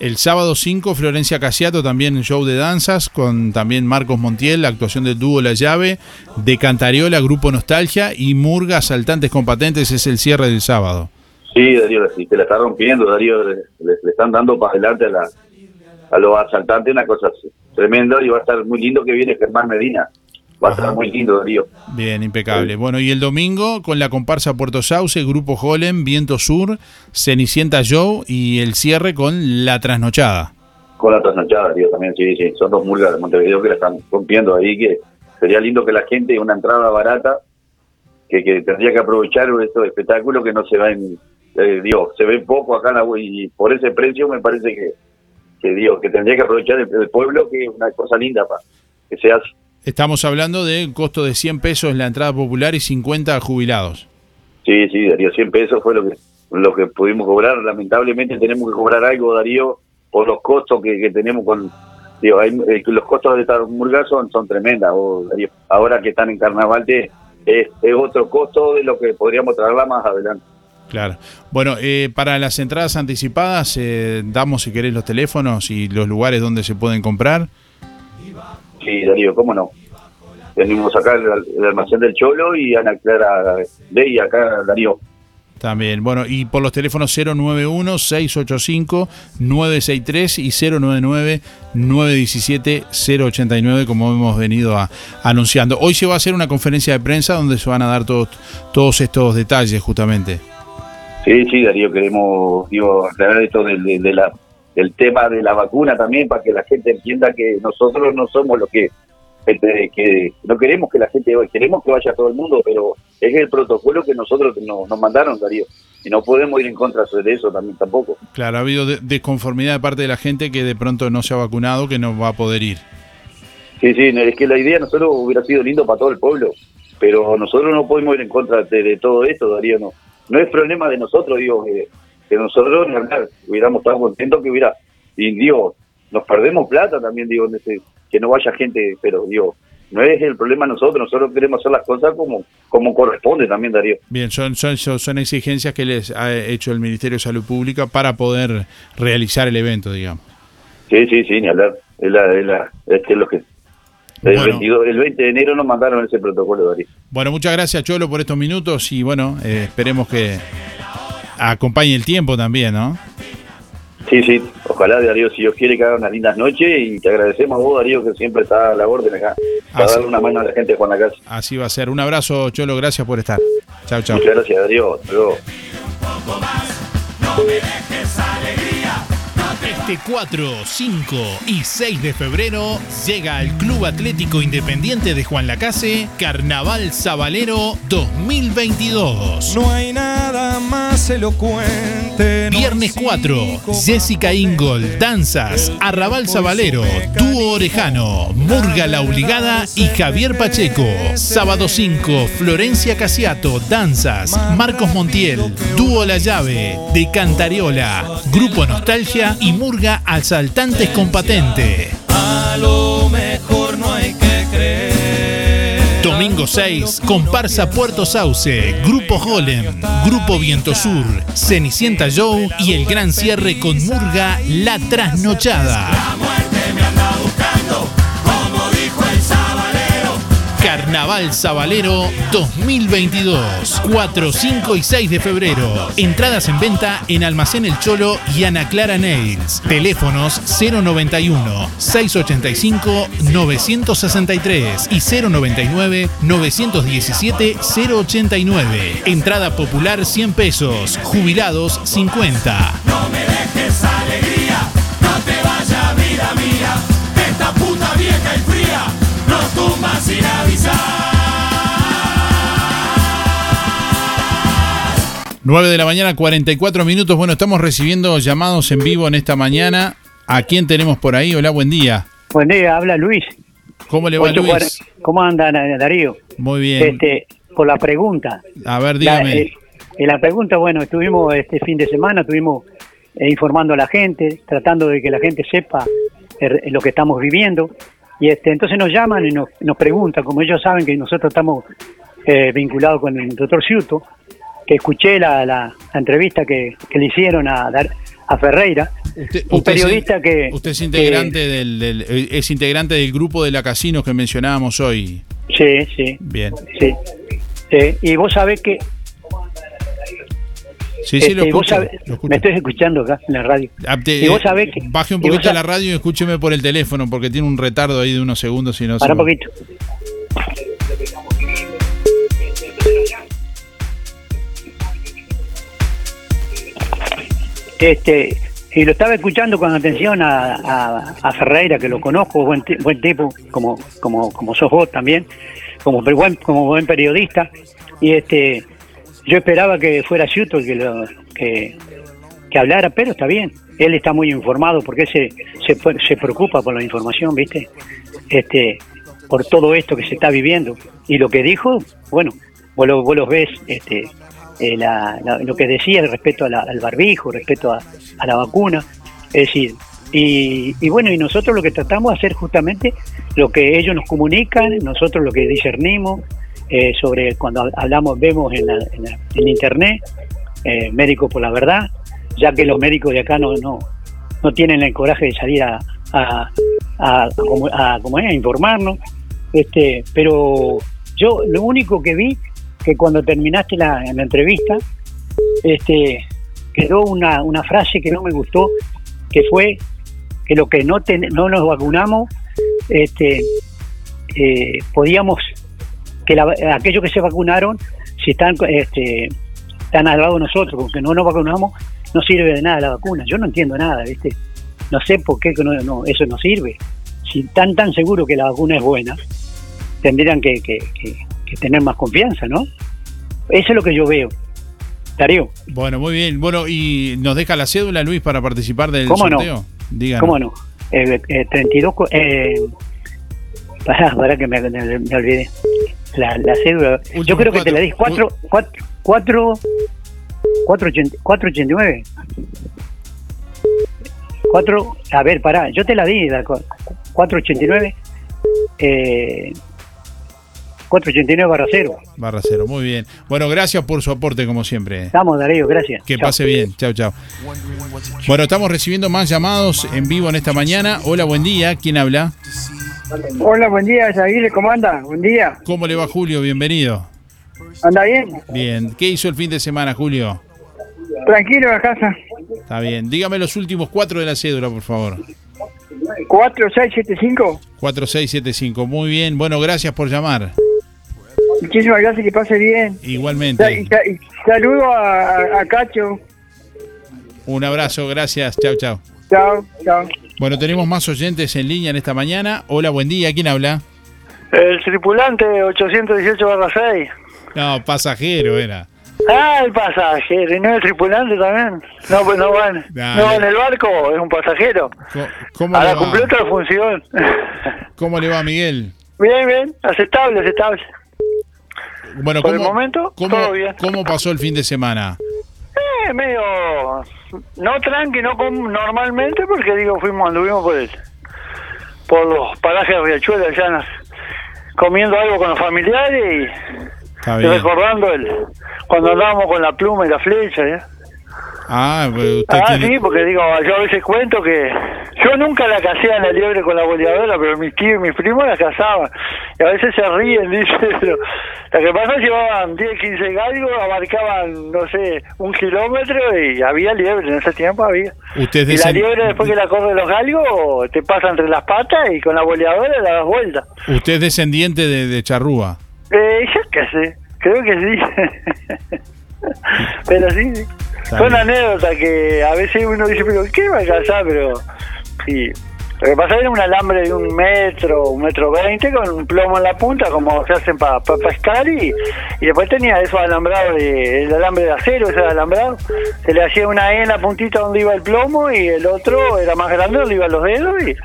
El sábado 5, Florencia Casiato, también show de danzas, con también Marcos Montiel, la actuación del dúo La Llave, de Cantariola, Grupo Nostalgia, y Murga, Saltantes Compatentes, es el cierre del sábado. Sí, Darío, te la está rompiendo, Darío, le, le- le están dando para adelante a, la, a los asaltantes una cosa tremenda y va a estar muy lindo que viene Germán Medina. Va a estar muy lindo, Darío. Bien, impecable. Bueno, y el domingo con la comparsa Puerto Sauce, Grupo Holem, Viento Sur, Cenicienta Joe y el cierre con La Trasnochada. con la trasnochada, Darío, también, sí, sí. Son dos murgas de Montevideo que la están rompiendo ahí, que sería lindo que la gente, una entrada barata, que, que tendría que aprovechar estos espectáculos que no se ven, eh, digo, se ve poco acá en la y por ese precio me parece que, que digo, que tendría que aprovechar el, el pueblo, que es una cosa linda para que se hace. Estamos hablando de un costo de 100 pesos la entrada popular y 50 jubilados. Sí, sí, Darío, 100 pesos fue lo que lo que pudimos cobrar. Lamentablemente tenemos que cobrar algo, Darío, por los costos que, que tenemos con... Digo, hay, eh, los costos de esta murga son, son tremendas, Darío. Ahora que están en carnaval te- es, es otro costo de lo que podríamos traerla más adelante. Claro. Bueno, eh, para las entradas anticipadas, eh, damos si querés los teléfonos y los lugares donde se pueden comprar. Sí, Darío, cómo no. Venimos acá el, el almacén del Cholo y Ana Clara de y acá Darío. También, bueno, y por los teléfonos 091-685-963 y 099-917-089, como hemos venido a- anunciando. Hoy se va a hacer una conferencia de prensa donde se van a dar todos, todos estos detalles, justamente. Sí, sí, Darío, queremos digo, aclarar esto del, de, de la, del tema de la vacuna también para que la gente entienda que nosotros no somos los que, este, que no queremos que la gente vaya, queremos que vaya todo el mundo, pero es el protocolo que nosotros nos, nos mandaron, Darío, y no podemos ir en contra de eso también tampoco. Claro, ha habido de- desconformidad de parte de la gente que de pronto no se ha vacunado, que no va a poder ir. Sí, sí, es que la idea de nosotros hubiera sido lindo para todo el pueblo, pero nosotros no podemos ir en contra de, de todo esto, Darío, no. No es problema de nosotros, digo, que, que nosotros ni hablar, hubiéramos estado contentos que hubiera, y digo, nos perdemos plata también, digo, en ese- que no vaya gente, pero digo, no es el problema nosotros, nosotros queremos hacer las cosas como, como corresponde también, Darío. Bien, son, son, son son exigencias que les ha hecho el Ministerio de Salud Pública para poder realizar el evento, digamos. Sí, sí, sí, ni hablar, es, la, es, la, es que es lo que... El, Bueno. 22 el 20 de enero nos mandaron ese protocolo, Darío. Bueno, muchas gracias Cholo por estos minutos y bueno, eh, esperemos que acompañe el tiempo también, ¿no? Sí, sí, ojalá Darío, si Dios quiere que haga unas lindas noches y te agradecemos a vos, Darío, que siempre está a la orden acá, para darle una mano a la gente de Juan Lacase. Así va a ser. Un abrazo Cholo, gracias por estar. Chao, chao. Muchas gracias, Darío. Hasta luego. Este 4, 5 y 6 de febrero llega al Club Atlético Independiente de Juan Lacase Carnaval Sabalero 2022. No hay nada más elocuente. no Viernes hay 4, cínico Jessica Ingol, Danzas, Arrabal Sabalero, Dúo Orejano, Murga La Obligada y Javier Pacheco. Sábado 5, Florencia Casiato, Danzas, Marcos Montiel, Dúo La Llave, De Cantariola, Grupo Nostalgia y Murga Asaltantes con Patente. A lo mejor no hay que creer. Domingo 6, Comparsa Puerto Sauce, Grupo Golem, Grupo Viento Sur, Cenicienta Joe y el gran cierre con Murga La Trasnochada. Carnaval Sabalero 2022, 4, 5 y 6 de febrero. Entradas en venta en Almacén El Cholo y Ana Clara Nails. Teléfonos 091 685 963 y 099 917 089. Entrada popular 100 pesos, jubilados 50. no me dejes alegría, no te vayas vida mía, esta puta vieja y fría nos tumba sin avisar. 9 de la mañana, 44 minutos. Bueno, estamos recibiendo llamados en vivo en esta mañana. ¿A quién tenemos por ahí? Hola, buen día. Buen día, habla Luis. ¿Cómo le va, Luis? ¿Cómo anda Darío? Muy bien. Este, por la pregunta. A ver, dígame. La, eh, eh, la pregunta, bueno, estuvimos este fin de semana, estuvimos eh, informando a la gente, tratando de que la gente sepa eh, lo que estamos viviendo. Y este, entonces nos llaman y nos, nos preguntan, como ellos saben que nosotros estamos eh, vinculados con el doctor Ciuto, que escuché la, la- la entrevista que, que le hicieron a, a Ferreira, un Usted es- periodista que... Usted es que- integrante del, del- eh, es integrante del grupo de la Casinos que mencionábamos hoy. Sí, sí. Bien. Sí. Sí, y vos sabés que... Sí, sí, lo este, vos escucho, sabés- lo escucho. me estoy escuchando acá en la radio. Ah, te- y vos sabés que... Baje un poquito la radio y escúcheme por el teléfono porque tiene un retardo ahí de unos segundos y no Para un poquito. Este, y lo estaba escuchando con atención a, a- a Ferreira, que lo conozco, buen, buen tipo, como, como, como sos vos también, como buen, como buen periodista. Y este yo esperaba que fuera Schuto el que, que, hablara, pero está bien. Él está muy informado porque se, se, se preocupa por la información, ¿viste? Este, por todo esto que se está viviendo. Y lo que dijo, bueno, vos lo, vos lo ves, este, eh, la- lo que decía respecto al barbijo, respecto a, a la vacuna. Es decir, y, y bueno, y nosotros lo que tratamos de hacer justamente lo que ellos nos comunican, nosotros lo que discernimos eh, sobre cuando hablamos, vemos en, la- en internet, eh, médicos por la verdad, ya que los médicos de acá no, no, no tienen el coraje de salir a, a, a, como- informarnos. Este, pero yo lo único que vi que cuando terminaste la, la entrevista, este, quedó una, una frase que no me gustó, que fue que lo que no ten- no nos vacunamos, este, eh, podíamos que la- aquellos que se vacunaron, si están este, están al lado de nosotros, con que no nos vacunamos, no sirve de nada la vacuna. Yo no entiendo nada, ¿viste? No sé por qué no, no, eso no sirve. Si están tan seguros que la vacuna es buena, tendrían que, que- que- que tener más confianza, ¿no? Eso es lo que yo veo. Darío, Bueno, muy bien. Bueno, y nos deja la cédula, Luis, para participar del ¿Cómo no? sorteo. Díganos. ¿cómo no? Eh, eh, 32... cu- Eh, pará, pará que me, me- me olvidé. La, la cédula. yo creo que te la di. 4... 4... 4... 489. 4... A ver, pará. Yo te la di. La, cu- 489. Eh, 489 barra cero. Barra cero, muy bien. Bueno, gracias por su aporte, como siempre. Estamos, Darío, gracias. Que pase bien. Chao, chao. Bueno, estamos recibiendo más llamados en vivo en esta mañana. Hola, buen día. ¿Quién habla? Hola, buen día, Yaguile, ¿cómo anda? Buen día. ¿Cómo le va, Julio? Bienvenido. ¿Anda bien? Bien. ¿Qué hizo el fin de semana, Julio? Tranquilo a casa. Está bien. Dígame los últimos cuatro de la cédula, por favor. 4675. 4675. Muy bien. Bueno, gracias por llamar. Muchísimas gracias, que pase bien. Y, Igualmente. sa- y saludo a, a- a Cacho. Un abrazo. Gracias. Chao, chao. Chao, chao. Bueno, tenemos más oyentes en línea en esta mañana. Hola, buen día. ¿Quién habla? El tripulante 818-6. No, pasajero era. Ah, el pasajero, ¿y no el tripulante también? No, pues no van. No va en el barco, es un pasajero. ¿Cómo Ahora le va? cumplió otra función. ¿Cómo le va, Miguel? bien, bien, aceptable, aceptable. Bueno, Por el ¿cómo, momento, cómo, todo bien. ¿cómo pasó el fin de semana? Medio no tranqui, no como normalmente, porque digo, fuimos, anduvimos por el, por los parajes de Riachuelo, allá comiendo algo con los familiares Está y bien. recordando el cuando andábamos con la pluma y la flecha, ¿ya? Ah, pues usted Ah, tiene- sí, porque digo, yo a veces cuento que yo nunca la casé a la liebre con la boleadora, pero mis tíos y mis primos la cazaban. Y a veces se ríen, dice, pero lo que pasa es que llevaban 10, 15 galgos, abarcaban, no sé, un kilómetro y había liebre, en ese tiempo había. usted Y la liebre después que la corre los galgos, te pasa entre las patas y con la boleadora la das vuelta. usted es descendiente de, de Charrúa. Eh, yo qué sé, creo que sí. pero sí, sí. Son anécdotas que a veces uno dice, pero ¿qué va a casar? Pero sí. Lo que pasa era un alambre de un metro, un metro veinte, con un plomo en la punta, como se hacen para pescar, y, y después tenía esos alambrados, de, el alambre de acero, ese alambrado. Se le hacía una E en la puntita donde iba el plomo, y el otro era más grande donde iban los dedos, y,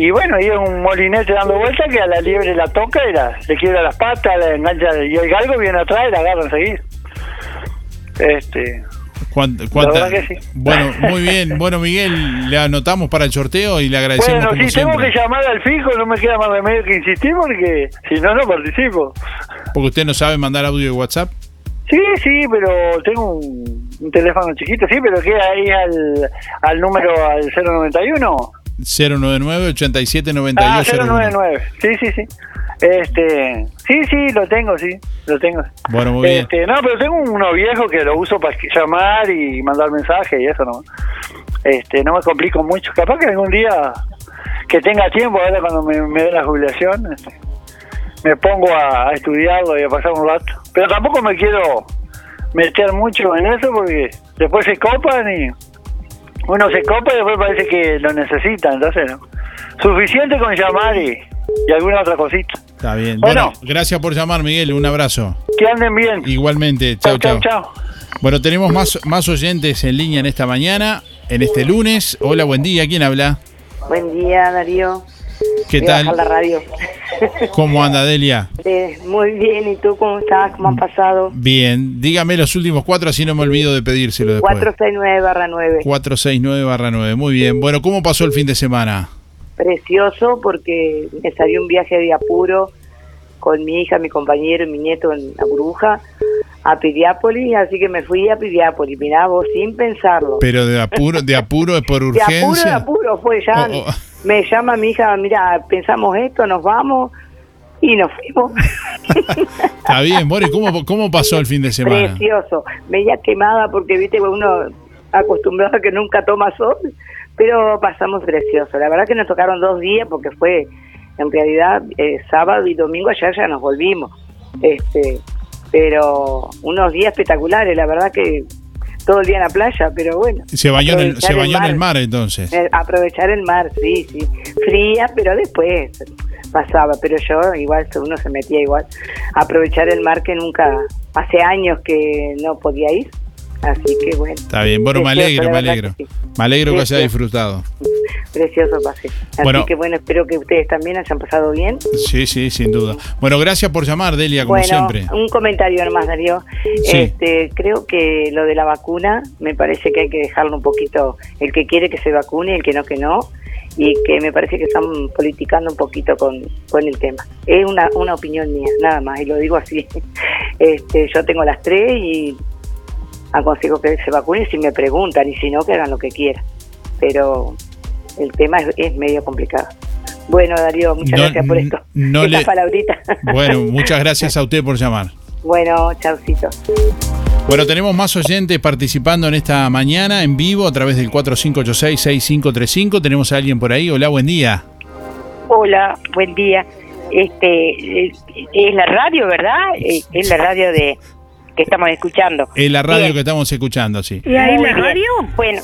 y bueno, y es un molinete dando vuelta que a la liebre la toca y la, le quiebra las patas, la engancha, y el galgo viene atrás y la agarra enseguida. Este, ¿Cuán- la cuánta- que sí. Bueno, muy bien. Bueno, Miguel, le anotamos para el sorteo y le agradecemos Bueno, si tengo siempre. que llamar al fijo, no me queda más remedio que insistir porque si no, no participo. Porque usted no sabe mandar audio de WhatsApp. Sí, sí, pero tengo un, un teléfono chiquito, sí, pero queda ahí al, al número, al 091. 099 87 Ah, 92 099. Sí, sí, sí. Este, sí, sí, lo tengo, sí, lo tengo. Bueno, muy bien. Este, no, pero tengo uno viejo que lo uso para llamar y mandar mensajes y eso no. Este, no me complico mucho. Capaz que algún día que tenga tiempo, ahora cuando me, me dé la jubilación, este, me pongo a, a estudiarlo y a pasar un rato. Pero tampoco me quiero meter mucho en eso porque después se copan y, uno se copa y después parece que lo necesita, entonces no. Suficiente con llamar y, y alguna otra cosita. Está bien. Bueno. Bueno, gracias por llamar, Miguel. Un abrazo. Que anden bien. Igualmente. Chau, chau. chau. Bueno, tenemos más, más oyentes en línea en esta mañana, en este lunes. Hola, buen día. ¿Quién habla? Buen día, Darío. ¿Qué Voy a tal? bajar la radio. ¿Cómo anda, Delia? Eh, muy bien, ¿y tú cómo estás? ¿Cómo han pasado? Bien. Dígame los últimos cuatro, así no me olvido de pedírselo después. 469 barra 9. 469 barra 9. Muy bien. Bueno, ¿cómo pasó el fin de semana? Precioso porque me salió un viaje de apuro con mi hija, mi compañero y mi nieto en la burbuja a Piriápolis, así que me fui a Piriápolis, mirá vos, sin pensarlo. Pero de apuro, de apuro es por De apuro, de urgencia. apuro fue ya. Oh, oh. Me llama mi hija, mira, pensamos esto, nos vamos y nos fuimos. Está bien, Boris, ¿cómo, ¿cómo pasó el fin de semana? Precioso. Media quemada porque, viste, uno acostumbrado a que nunca toma sol, pero pasamos precioso. La verdad que nos tocaron dos días porque fue, en realidad, eh, sábado y domingo ayer ya nos volvimos. Este, pero unos días espectaculares, la verdad que todo el día en la playa, pero bueno. Se bañó en el, se bañó en el mar entonces. Eh, aprovechar el mar, sí, sí. Fría, pero después pasaba. Pero yo, igual, uno se metía igual. Aprovechar el mar que nunca, hace años que no podía ir. Así que bueno. Está bien, bueno, me alegro, me alegro. sí. Me alegro que haya disfrutado. Precioso pasé. Así Bueno. que bueno, espero que ustedes también hayan pasado bien. Sí, sí, sin duda. Bueno, gracias por llamar, Delia, como bueno, siempre. un comentario nomás, Darío. Sí. Este, creo que lo de la vacuna, me parece que hay que dejarlo un poquito, el que quiere que se vacune, el que no, que no, y que me parece que están politicando un poquito con, con el tema. Es una, una opinión mía, nada más, y lo digo así. Este, yo tengo las tres y aconsejo que se vacunen si me preguntan, y si no, que hagan lo que quieran. Pero el tema es, es medio complicado. Bueno, Darío, muchas No- gracias por esto. no le-. Bueno, muchas gracias a usted por llamar. Bueno, chaucito. Bueno, tenemos más oyentes participando en esta mañana en vivo a través del 4586-6535. Tenemos a alguien por ahí. Hola, buen día. Hola, buen día. Este eh, es la radio, ¿verdad? Eh, Es la radio de que estamos escuchando. Es la radio Bien. que estamos escuchando, sí. ¿Y ahí la radio? Bueno,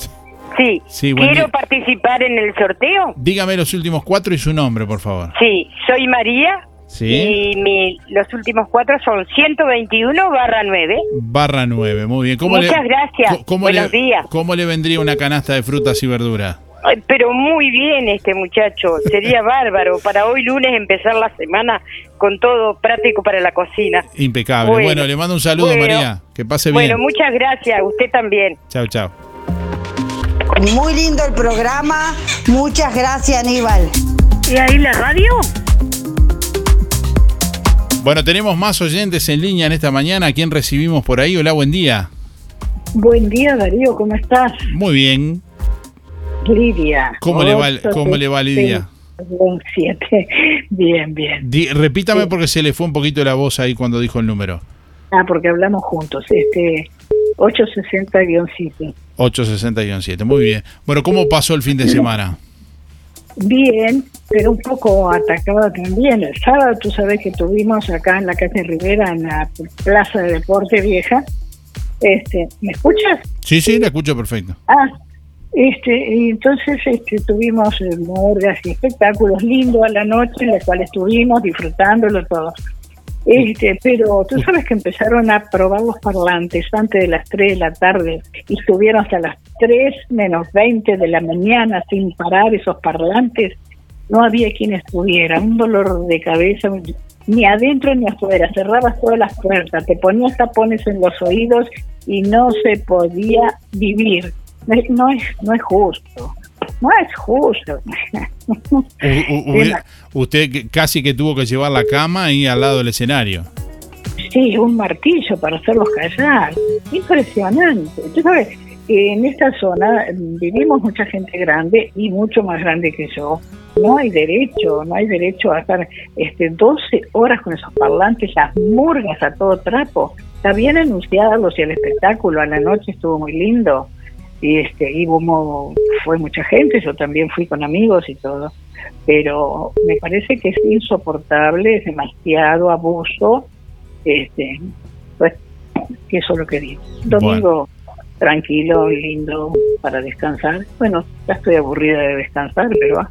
sí. Quiero día. participar en el sorteo. Dígame los últimos cuatro y su nombre, por favor. Sí, soy María Sí. y mi, los últimos cuatro son 121 barra 9. Barra 9, muy bien. ¿Cómo Muchas le, gracias. co- ¿cómo Buenos le, días. ¿Cómo le vendría una canasta de frutas y verduras? Ay, Pero muy bien este muchacho, sería bárbaro para hoy lunes empezar la semana con todo práctico para la cocina. Impecable. Bueno, Bueno, le mando un saludo, bueno. María. Que pase Bueno, bien. muchas gracias, usted también. Chao, chao. Muy lindo el programa. Muchas gracias, Aníbal. ¿Y ahí la radio? Bueno, tenemos más oyentes en línea en esta mañana. ¿A quién recibimos por ahí? Hola, buen día. Buen día, Darío, ¿cómo estás? Muy bien. Lidia. ¿Cómo le va, cómo le va Lidia? Un siete. Bien, bien. Di- repítame porque se le fue un poquito la voz ahí cuando dijo el número. Ah, porque hablamos juntos. Este, 860-7. 860-7. Muy bien. Bueno, ¿cómo pasó el fin de semana? Bien, pero un poco atacada también. El sábado, tú sabes que tuvimos acá en la calle Rivera, en la Plaza de Deporte Vieja. Este, ¿Me escuchas? Sí, sí, la escucho perfecto. Ah, este, y entonces este, tuvimos eh, morgas y espectáculos lindos a la noche, en los cuales estuvimos disfrutándolo todo. Este, pero tú sabes que empezaron a probar los parlantes antes de las 3 de la tarde y estuvieron hasta las 3 menos 20 de la mañana sin parar esos parlantes. No había quien estuviera, un dolor de cabeza, ni adentro ni afuera. Cerrabas todas las puertas, te ponías tapones en los oídos y no se podía vivir. No es, no es, justo, no es justo. U- u- usted casi que tuvo que llevar la cama ahí al lado del escenario. Sí, un martillo para hacerlos callar. Impresionante. Tú sabes, en esta zona vivimos mucha gente grande y mucho más grande que yo. No hay derecho, no hay derecho a estar este, 12 horas con esos parlantes, las murgas a todo trapo. Está bien anunciados y el espectáculo a la noche estuvo muy lindo. Y este, y fue mucha gente, yo también fui con amigos y todo. Pero me parece que es insoportable, es demasiado abuso este pues eso es lo que digo domingo tranquilo, lindo para descansar. Bueno, ya estoy aburrida de descansar, pero va.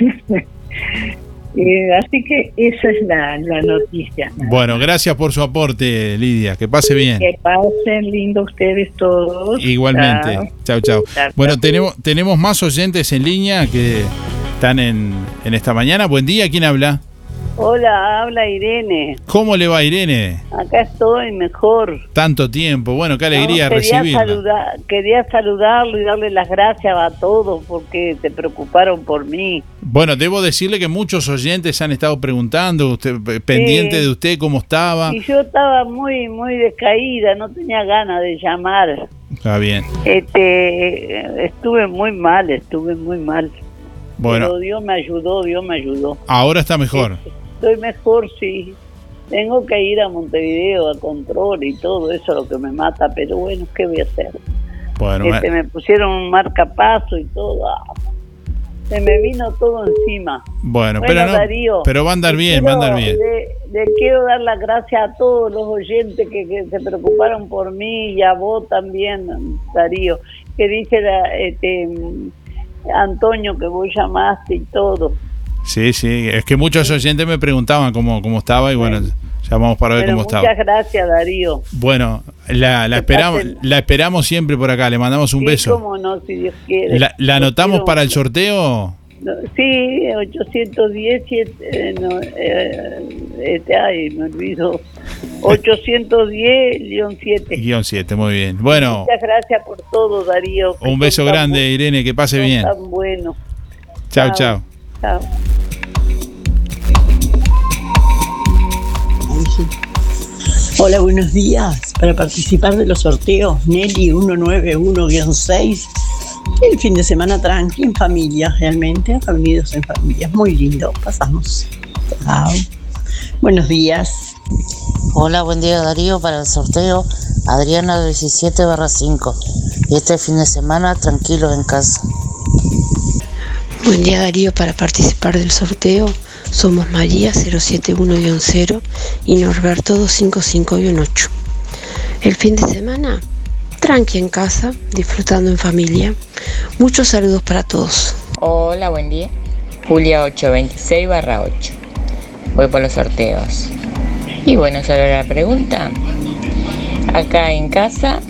Eh, así que esa es la, la noticia. Bueno, gracias por su aporte, Lidia. Que pase bien. Que pasen lindo ustedes todos. Igualmente. Chao. Chau, chau. Chao, Bueno, tenemos, tenemos más oyentes en línea que están en, en esta mañana. Buen día, ¿quién habla? Hola, habla Irene. ¿Cómo le va, Irene? Acá estoy mejor. Tanto tiempo. Bueno, qué alegría No, quería, recibirla. saludar, quería saludarlo y darle las gracias a todos porque se preocuparon por mí. Bueno, debo decirle que muchos oyentes han estado preguntando, usted, pendiente de usted, cómo estaba. Y yo estaba muy, muy descaída, no tenía ganas de llamar. Está bien. Este, estuve muy mal, estuve muy mal. Bueno, Pero Dios me ayudó, Dios me ayudó. ahora está mejor. Estoy mejor, sí. Tengo que ir a Montevideo a control y todo eso es lo que me mata, pero bueno, ¿qué voy a hacer? Bueno, Este, me pusieron un marcapaso y todo. ah, se me vino todo encima. bueno, Bueno, pero no, Darío, pero va a andar bien, va a andar quiero- bien. Le, le quiero dar las gracias a todos los oyentes que, que se preocuparon por mí y a vos también, Darío. Que dice la- este, mm, Antonio que vos llamaste y todo. Sí, sí, es que muchos oyentes me preguntaban cómo, cómo estaba y bueno, llamamos para ver Pero cómo muchas estaba. gracias, Darío. Bueno, la, la esperamos, la esperamos siempre por acá, le mandamos un Sí, beso. cómo no, si Dios quiere. ¿La, anotamos quiero para el sorteo? No, Sí, 810, siete, eh, no, eh, este, ay, me olvido. 810-7. Guión 7, muy bien. Bueno, Muchas gracias por todo, Darío. un beso grande, Irene, que pase bien. Tan bueno. Chao, chao. Hola, buenos días. Para participar de los sorteos Nelly 191-6, el fin de semana tranqui, en familia, realmente, reunidos en familia. Muy lindo, pasamos. Buenos días. Hola, buen día Darío para el sorteo Adriana 17 barra 5. Y este fin de semana tranquilo en casa. Buen día Darío, para participar del sorteo somos María 071-0 y Norberto 255-8. El fin de semana, tranqui en casa, disfrutando en familia. Muchos saludos para todos. Hola, buen día. Julia 826 barra 8. Voy por los sorteos. Y bueno, solo la pregunta. Acá en casa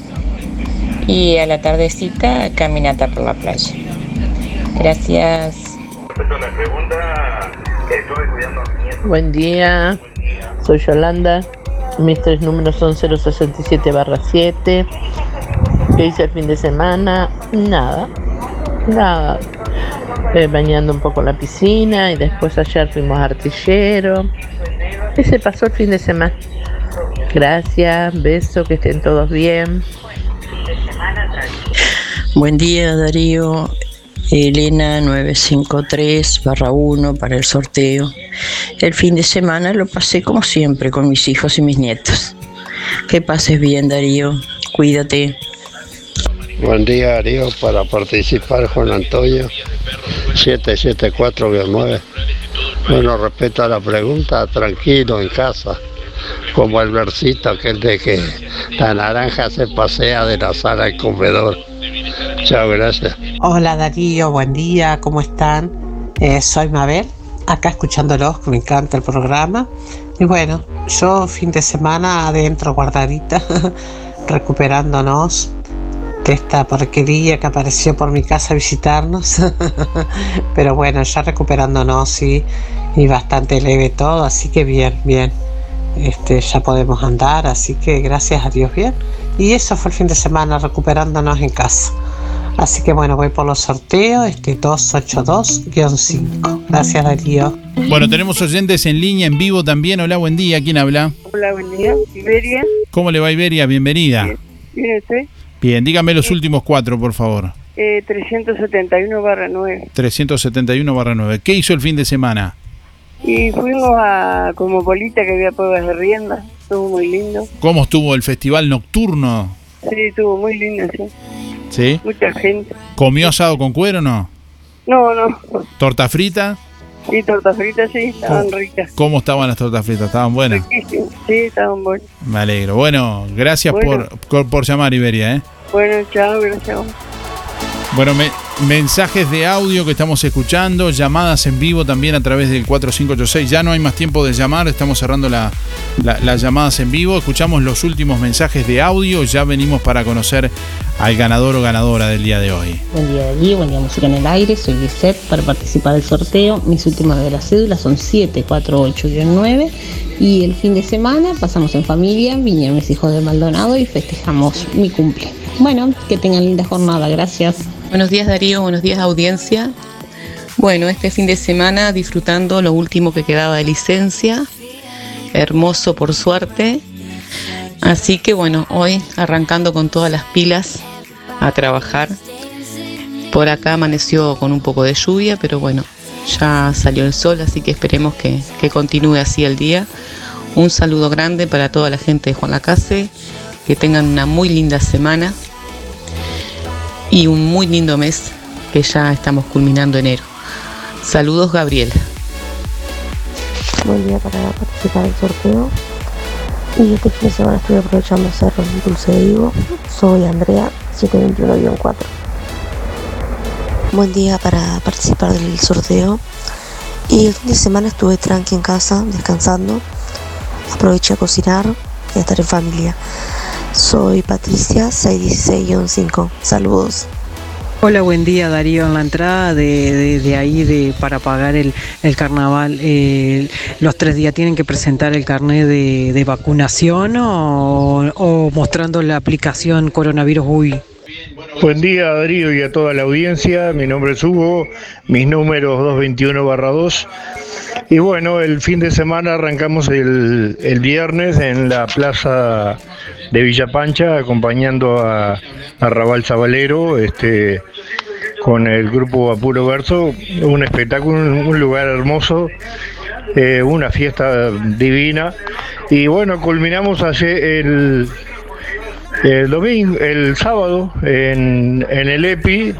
y a la tardecita caminata por la playa. Gracias. Buen día, soy Yolanda. Mis tres números son 067 barra 7. ¿Qué hice el fin de semana? Nada, nada. Eh, bañando un poco en la piscina y después ayer fuimos a artillero. Y se pasó el fin de semana. Gracias, beso, que estén todos bien. Buen día Darío, Elena 953 barra 1 para el sorteo. El fin de semana lo pasé como siempre con mis hijos y mis nietos. Que pases bien Darío, cuídate. Buen día, Darío, para participar Juan Antonio, 774-9. Bueno, respecto a la pregunta, tranquilo en casa, como el versito aquel de que la naranja se pasea de la sala al comedor. Chao, gracias. Hola Darío, buen día, ¿cómo están? Eh, soy Mabel, acá escuchándolos, me encanta el programa. Y bueno, yo fin de semana adentro guardadita, recuperándonos de esta porquería que apareció por mi casa a visitarnos. Pero bueno, ya recuperándonos y, y bastante leve todo, así que bien, bien. Este, ya podemos andar, así que gracias a Dios bien. Y eso fue el fin de semana, recuperándonos en casa. Así que bueno, voy por los sorteos, este 282-5. Gracias Darío. Bueno, tenemos oyentes en línea, en vivo también. Hola, buen día. ¿Quién habla? Hola, buen día. Iberia. ¿Cómo le va, Iberia? Bienvenida. ¿Tiene usted? Bien, dígame los últimos cuatro, por favor. Eh, 371 barra 9. 371 barra 9. ¿Qué hizo el fin de semana? Y fuimos a como bolita que había pruebas de rienda. Estuvo muy lindo. ¿Cómo estuvo el festival nocturno? Sí, estuvo muy lindo, sí. ¿Sí? Mucha gente. ¿Comió asado con cuero o no? No, no. ¿Torta frita? Sí, tortas fritas, sí, estaban ricas. ¿Cómo estaban las tortas fritas? ¿Estaban buenas? Riquísimas. Sí, estaban buenas. Me alegro. Bueno, gracias Bueno. Por, por, por llamar, Iberia. ¿eh? Bueno, chao, gracias. Bueno, me- mensajes de audio que estamos escuchando, llamadas en vivo también a través del 4586. Ya no hay más tiempo de llamar, estamos cerrando la- la- las llamadas en vivo. Escuchamos los últimos mensajes de audio, ya venimos para conocer al ganador o ganadora del día de hoy. Buen día Darío, buen día Música en el Aire, soy Lisette para participar del sorteo. Mis últimas de la cédula son 748-9 y el fin de semana pasamos en familia, vinieron mis hijos de Maldonado y festejamos mi cumple. Bueno, que tengan linda jornada, gracias. Buenos días Darío, buenos días audiencia. Bueno, este fin de semana disfrutando lo último que quedaba de licencia. Hermoso por suerte. Así que bueno, hoy arrancando con todas las pilas a trabajar. Por acá amaneció con un poco de lluvia, pero bueno, ya salió el sol, así que esperemos que, que continúe así el día. Un saludo grande para toda la gente de Juan Lacase, que tengan una muy linda semana y un muy lindo mes que ya estamos culminando enero. Saludos Gabriela. Buen día para participar del sorteo. Y este fin de semana estoy aprovechando hacer un dulce de higo. Soy Andrea, 721-4. Buen día para participar del sorteo. Y el fin de semana estuve tranqui en casa, descansando. Aproveché a cocinar y a estar en familia. Soy Patricia, 616-5. Saludos. Hola, buen día Darío. En la entrada de, de- ahí de, para pagar el, el carnaval, eh, los tres días tienen que presentar el carnet de, de vacunación o, o mostrando la aplicación coronavirus UI. Buen día Darío y a toda la audiencia, mi nombre es Hugo, mis números 221 2. Y bueno, el fin de semana arrancamos el, el viernes en la plaza de Villa Pancha acompañando a, a Raval Zabalero este, con el grupo Apuro Verso, un espectáculo, un, un lugar hermoso, eh, una fiesta divina. Y bueno, culminamos ayer el, el domingo, el sábado en, en el EPI,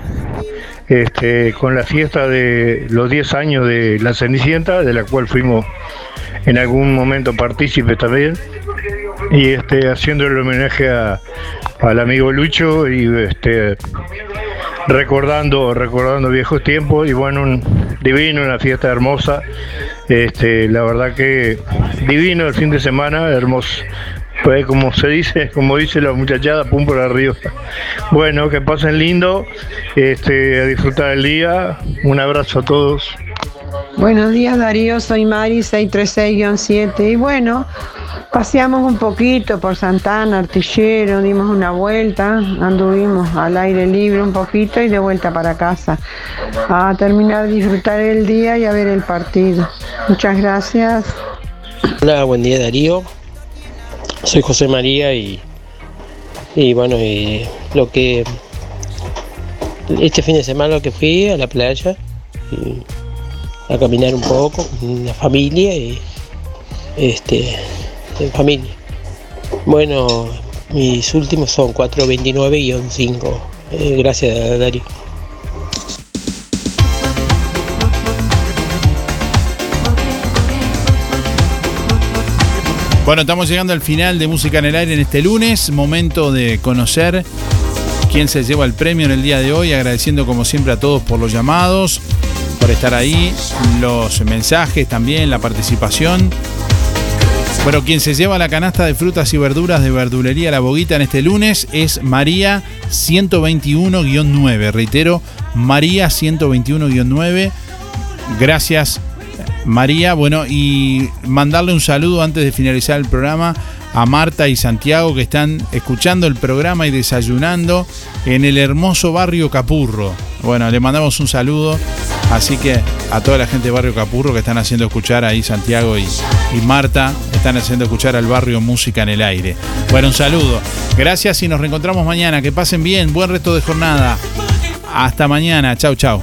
este, con la fiesta de los 10 años de la Cenicienta, de la cual fuimos en algún momento partícipes también, y este, haciendo el homenaje a- al amigo Lucho y este, recordando, recordando viejos tiempos, y bueno, un divino, una fiesta hermosa, este, la verdad que divino el fin de semana, hermoso. Pues como se dice, como dice la muchachada, pum por arriba. Bueno, que pasen lindo, este, a disfrutar el día. Un abrazo a todos. Buenos días Darío, soy Mari 636-7 y bueno, paseamos un poquito por Santana, Artillero, dimos una vuelta, anduvimos al aire libre un poquito y de vuelta para casa a terminar de disfrutar el día y a ver el partido. Muchas gracias. Hola, buen día Darío. Soy José María y, y bueno, y lo que este fin de semana lo que fui a la playa y a caminar un poco la familia y este en familia. Bueno, mis últimos son 429-5. Eh, gracias Darío. Bueno, estamos llegando al final de Música en el Aire en este lunes. Momento de conocer quién se lleva el premio en el día de hoy. Agradeciendo como siempre a todos por los llamados, por estar ahí, los mensajes también, la participación. Bueno, quien se lleva la canasta de frutas y verduras de verdulería La Boguita en este lunes es María 121-9. Reitero, María 121-9. Gracias, María. Bueno, y mandarle un saludo antes de finalizar el programa a Marta y Santiago que están escuchando el programa y desayunando en el hermoso barrio Capurro. Bueno, le mandamos un saludo. Así que a toda la gente de Barrio Capurro que están haciendo escuchar ahí Santiago y, y Marta, están haciendo escuchar al barrio Música en el Aire. Bueno, un saludo. Gracias y nos reencontramos mañana. Que pasen bien. Buen resto de jornada. Hasta mañana. Chau, chau.